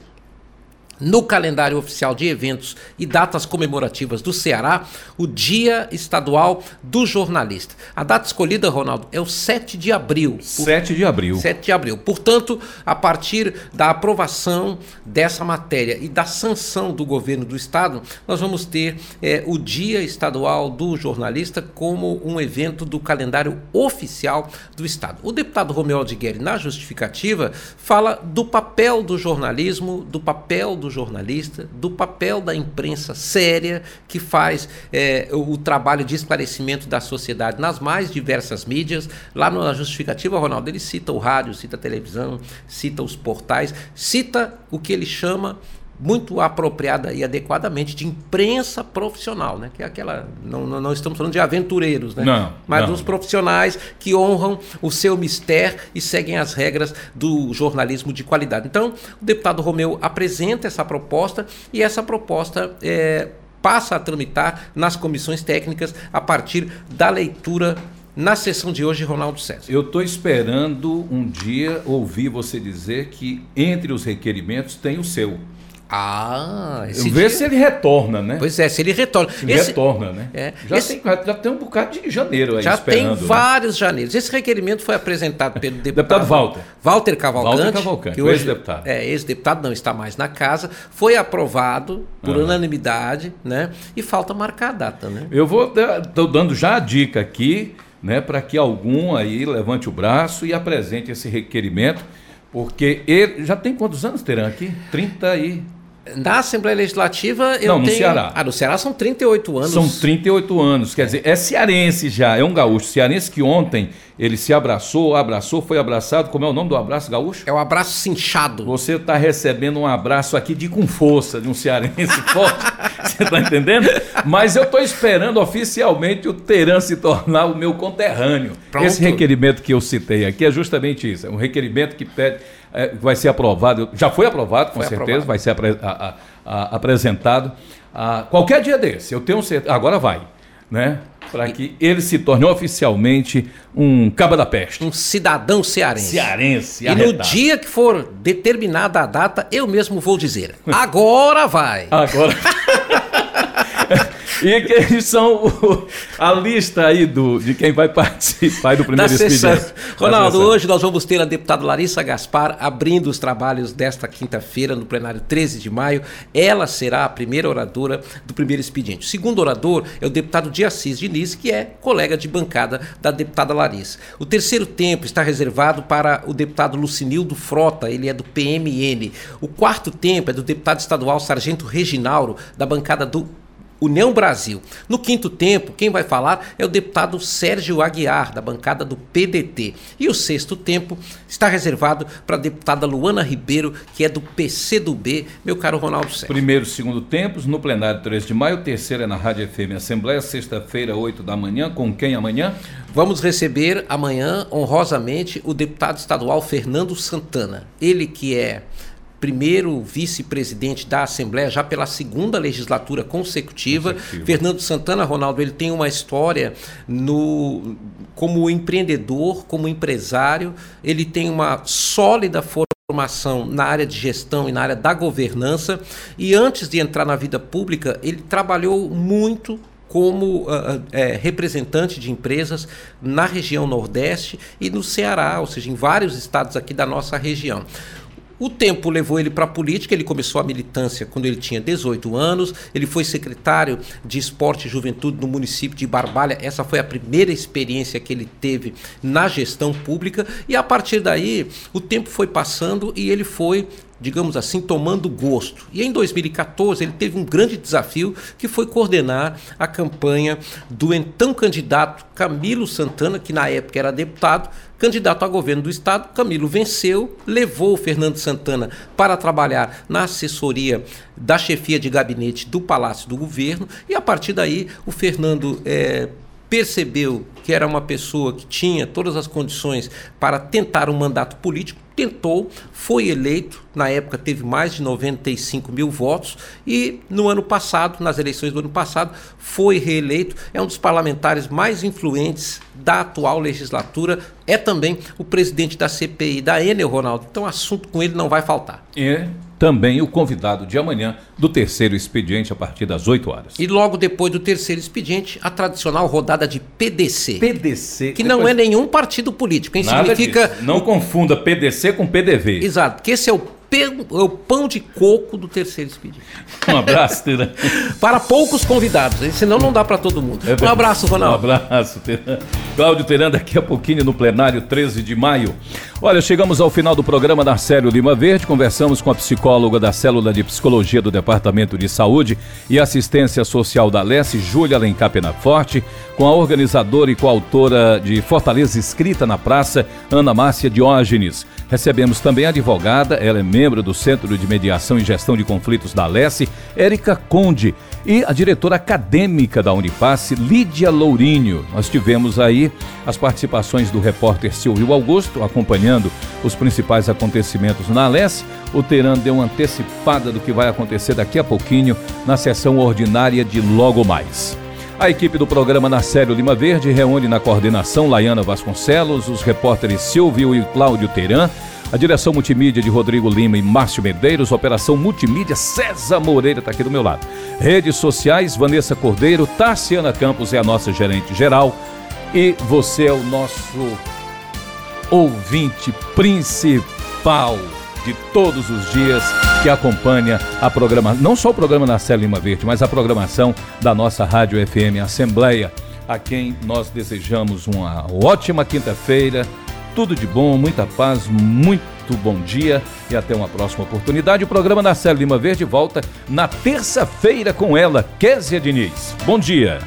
[SPEAKER 21] no calendário oficial de eventos e datas comemorativas do Ceará, o Dia Estadual do Jornalista. A data escolhida, Ronaldo, é o 7 de abril.
[SPEAKER 2] 7 de abril.
[SPEAKER 21] 7 de abril. Portanto, a partir da aprovação dessa matéria e da sanção do governo do estado, nós vamos ter é, o Dia Estadual do Jornalista como um evento do calendário oficial do estado. O deputado Romeu Aldigueri, na justificativa, fala do papel do jornalismo, do papel do do jornalista, do papel da imprensa séria que faz é, o, trabalho de esclarecimento da sociedade nas mais diversas mídias. Lá na justificativa, Ronaldo, ele cita o rádio, cita a televisão, cita os portais, cita o que ele chama muito apropriada e adequadamente de imprensa profissional, né? Que é aquela não, não, não estamos falando de aventureiros, né?
[SPEAKER 2] Não,
[SPEAKER 21] Mas
[SPEAKER 2] não.
[SPEAKER 21] dos profissionais que honram o seu mistério e seguem as regras do jornalismo de qualidade. Então, o deputado Romeu apresenta essa proposta e essa proposta é, passa a tramitar nas comissões técnicas a partir da leitura na sessão de hoje, Ronaldo César.
[SPEAKER 2] Eu estou esperando um dia ouvir você dizer que entre os requerimentos tem o seu.
[SPEAKER 21] Ah,
[SPEAKER 2] esse Vê dia... se ele retorna, né?
[SPEAKER 21] Pois é, se ele retorna.
[SPEAKER 2] Se esse... retorna, né?
[SPEAKER 21] É.
[SPEAKER 2] Já,
[SPEAKER 21] esse...
[SPEAKER 2] tem, já tem um bocado de janeiro aí
[SPEAKER 21] Já tem
[SPEAKER 2] né?
[SPEAKER 21] vários janeiros. Esse requerimento foi apresentado pelo deputado,
[SPEAKER 2] deputado Walter.
[SPEAKER 21] Walter Cavalcante.
[SPEAKER 2] Walter Cavalcante,
[SPEAKER 21] que hoje
[SPEAKER 2] ex-deputado.
[SPEAKER 21] É, ex-deputado, não está mais na casa. Foi aprovado por unanimidade, né? E falta marcar a data, né?
[SPEAKER 2] Eu vou, estou dando já a dica aqui, né? Para que algum aí levante o braço e apresente esse requerimento, porque ele já tem quantos anos terão aqui? 30 e
[SPEAKER 21] na Assembleia Legislativa eu
[SPEAKER 2] Não, no
[SPEAKER 21] tenho...
[SPEAKER 2] Ceará.
[SPEAKER 21] Ah, no Ceará são 38 anos.
[SPEAKER 2] São 38 anos, quer dizer, é cearense já, é um gaúcho. Cearense que ontem ele se abraçou, abraçou, foi abraçado. Como é o nome do abraço gaúcho?
[SPEAKER 21] É o abraço cinchado.
[SPEAKER 2] Você está recebendo um abraço aqui de com força, de um cearense forte. Você está entendendo? Mas eu estou esperando oficialmente o Teran se tornar o meu conterrâneo.
[SPEAKER 21] Pronto.
[SPEAKER 2] Esse requerimento que eu citei aqui é justamente isso. É um requerimento que pede é, vai ser aprovado, já foi aprovado, com
[SPEAKER 21] Foi
[SPEAKER 2] certeza,
[SPEAKER 21] aprovado.
[SPEAKER 2] vai ser apre- a- a- apresentado a qualquer dia desse. Eu tenho certeza, agora vai, né? Para que ele se torne oficialmente um caba da peste.
[SPEAKER 21] Um cidadão cearense.
[SPEAKER 2] Cearense,
[SPEAKER 21] E no
[SPEAKER 2] arretado.
[SPEAKER 21] dia que for determinada a data, eu mesmo vou dizer: agora vai.
[SPEAKER 2] Agora. E quem são o- a lista aí do, de quem vai participar do primeiro expediente?
[SPEAKER 21] Ronaldo, hoje nós vamos ter a deputada Larissa Gaspar abrindo os trabalhos desta quinta-feira no plenário 13 de maio. Ela será a primeira oradora do primeiro expediente. O segundo orador é o deputado de Assis Diniz, que é colega de bancada da deputada Larissa. O terceiro tempo está reservado para o deputado Lucinildo Frota, ele é do PMN. O quarto tempo é do deputado estadual Sargento Reginauro, da bancada do União Brasil. No quinto tempo, quem vai falar é o deputado Sérgio Aguiar, da bancada do PDT. E o sexto tempo está reservado para a deputada Luana Ribeiro, que é do PCdoB, meu caro Ronaldo Sérgio.
[SPEAKER 2] Primeiro e segundo tempos, no plenário 13 de maio, terceiro é na Rádio FM Assembleia, sexta-feira, 8 da manhã, com quem amanhã?
[SPEAKER 21] Vamos receber amanhã, honrosamente, o deputado estadual Fernando Santana. Ele que é primeiro vice-presidente da Assembleia, já pela segunda legislatura consecutiva. consecutiva. Fernando Santana, Ronaldo, ele tem uma história no, como empreendedor, como empresário, ele tem uma sólida formação na área de gestão e na área da governança e antes de entrar na vida pública ele trabalhou muito como uh, é, representante de empresas na região Nordeste e no Ceará, ou seja, em vários estados aqui da nossa região. O tempo levou ele para a política, ele começou a militância quando ele tinha 18 anos, ele foi secretário de Esporte e Juventude no município de Barbalha, essa foi a primeira experiência que ele teve na gestão pública, e a partir daí o tempo foi passando e ele foi digamos assim, tomando gosto. E em 2014 ele teve um grande desafio que foi coordenar a campanha do então candidato Camilo Santana, que na época era deputado, candidato a governo do estado. Camilo venceu, levou o Fernando Santana para trabalhar na assessoria da chefia de gabinete do Palácio do Governo e a partir daí o Fernando é, percebeu que era uma pessoa que tinha todas as condições para tentar um mandato político, tentou, foi eleito, na época teve mais de 95 mil votos e no ano passado, nas eleições do ano passado, foi reeleito. É um dos parlamentares mais influentes da atual legislatura, é também o presidente da CPI, da Enel, Ronaldo. Então, assunto com ele não vai faltar.
[SPEAKER 2] É também o convidado de amanhã do terceiro expediente a partir das 8 horas.
[SPEAKER 21] E logo depois do terceiro expediente, a tradicional rodada de PDC.
[SPEAKER 2] PDC.
[SPEAKER 21] Que depois... não é nenhum partido político?
[SPEAKER 2] Significa. Não confunda PDC com PDV.
[SPEAKER 21] Exato, porque esse é o é o pão de coco do terceiro expediente.
[SPEAKER 2] Um abraço, Teran.
[SPEAKER 21] para poucos convidados, senão não dá para todo mundo. É um abraço, Ronaldo.
[SPEAKER 2] Um abraço, Teran. Cláudio Teran, daqui a pouquinho no plenário 13 de maio. Olha, chegamos ao final do programa da Célio Lima Verde. Conversamos com a psicóloga da Célula de Psicologia do Departamento de Saúde e Assistência Social da Leste, Júlia Alencar Penaforte, com a organizadora e coautora de Fortaleza Escrita na Praça, Ana Márcia Diógenes. Recebemos também a advogada, ela é membro do Centro de Mediação e Gestão de Conflitos da Lesse, Érica Conde, e a diretora acadêmica da Unipasse, Lídia Lourinho. Nós tivemos aí as participações do repórter Silvio Augusto, acompanhando os principais acontecimentos na Lesse. O Teran deu uma antecipada do que vai acontecer daqui a pouquinho na sessão ordinária de logo mais. A equipe do programa Nacélio Lima Verde reúne na coordenação Laiana Vasconcelos, os repórteres Silvio e Cláudio Teran, a direção multimídia de Rodrigo Lima e Márcio Medeiros, operação multimídia César Moreira está aqui do meu lado. Redes sociais, Vanessa Cordeiro, Tarciana Campos é a nossa gerente geral e você é o nosso ouvinte principal de todos os dias que acompanha a programação, não só o programa na Célia Lima Verde, mas a programação da nossa Rádio FM Assembleia, a quem nós desejamos uma ótima quinta-feira, tudo de bom, muita paz, muito bom dia e até uma próxima oportunidade. O programa na Célia Lima Verde volta na terça-feira com ela, Késia Diniz. Bom dia.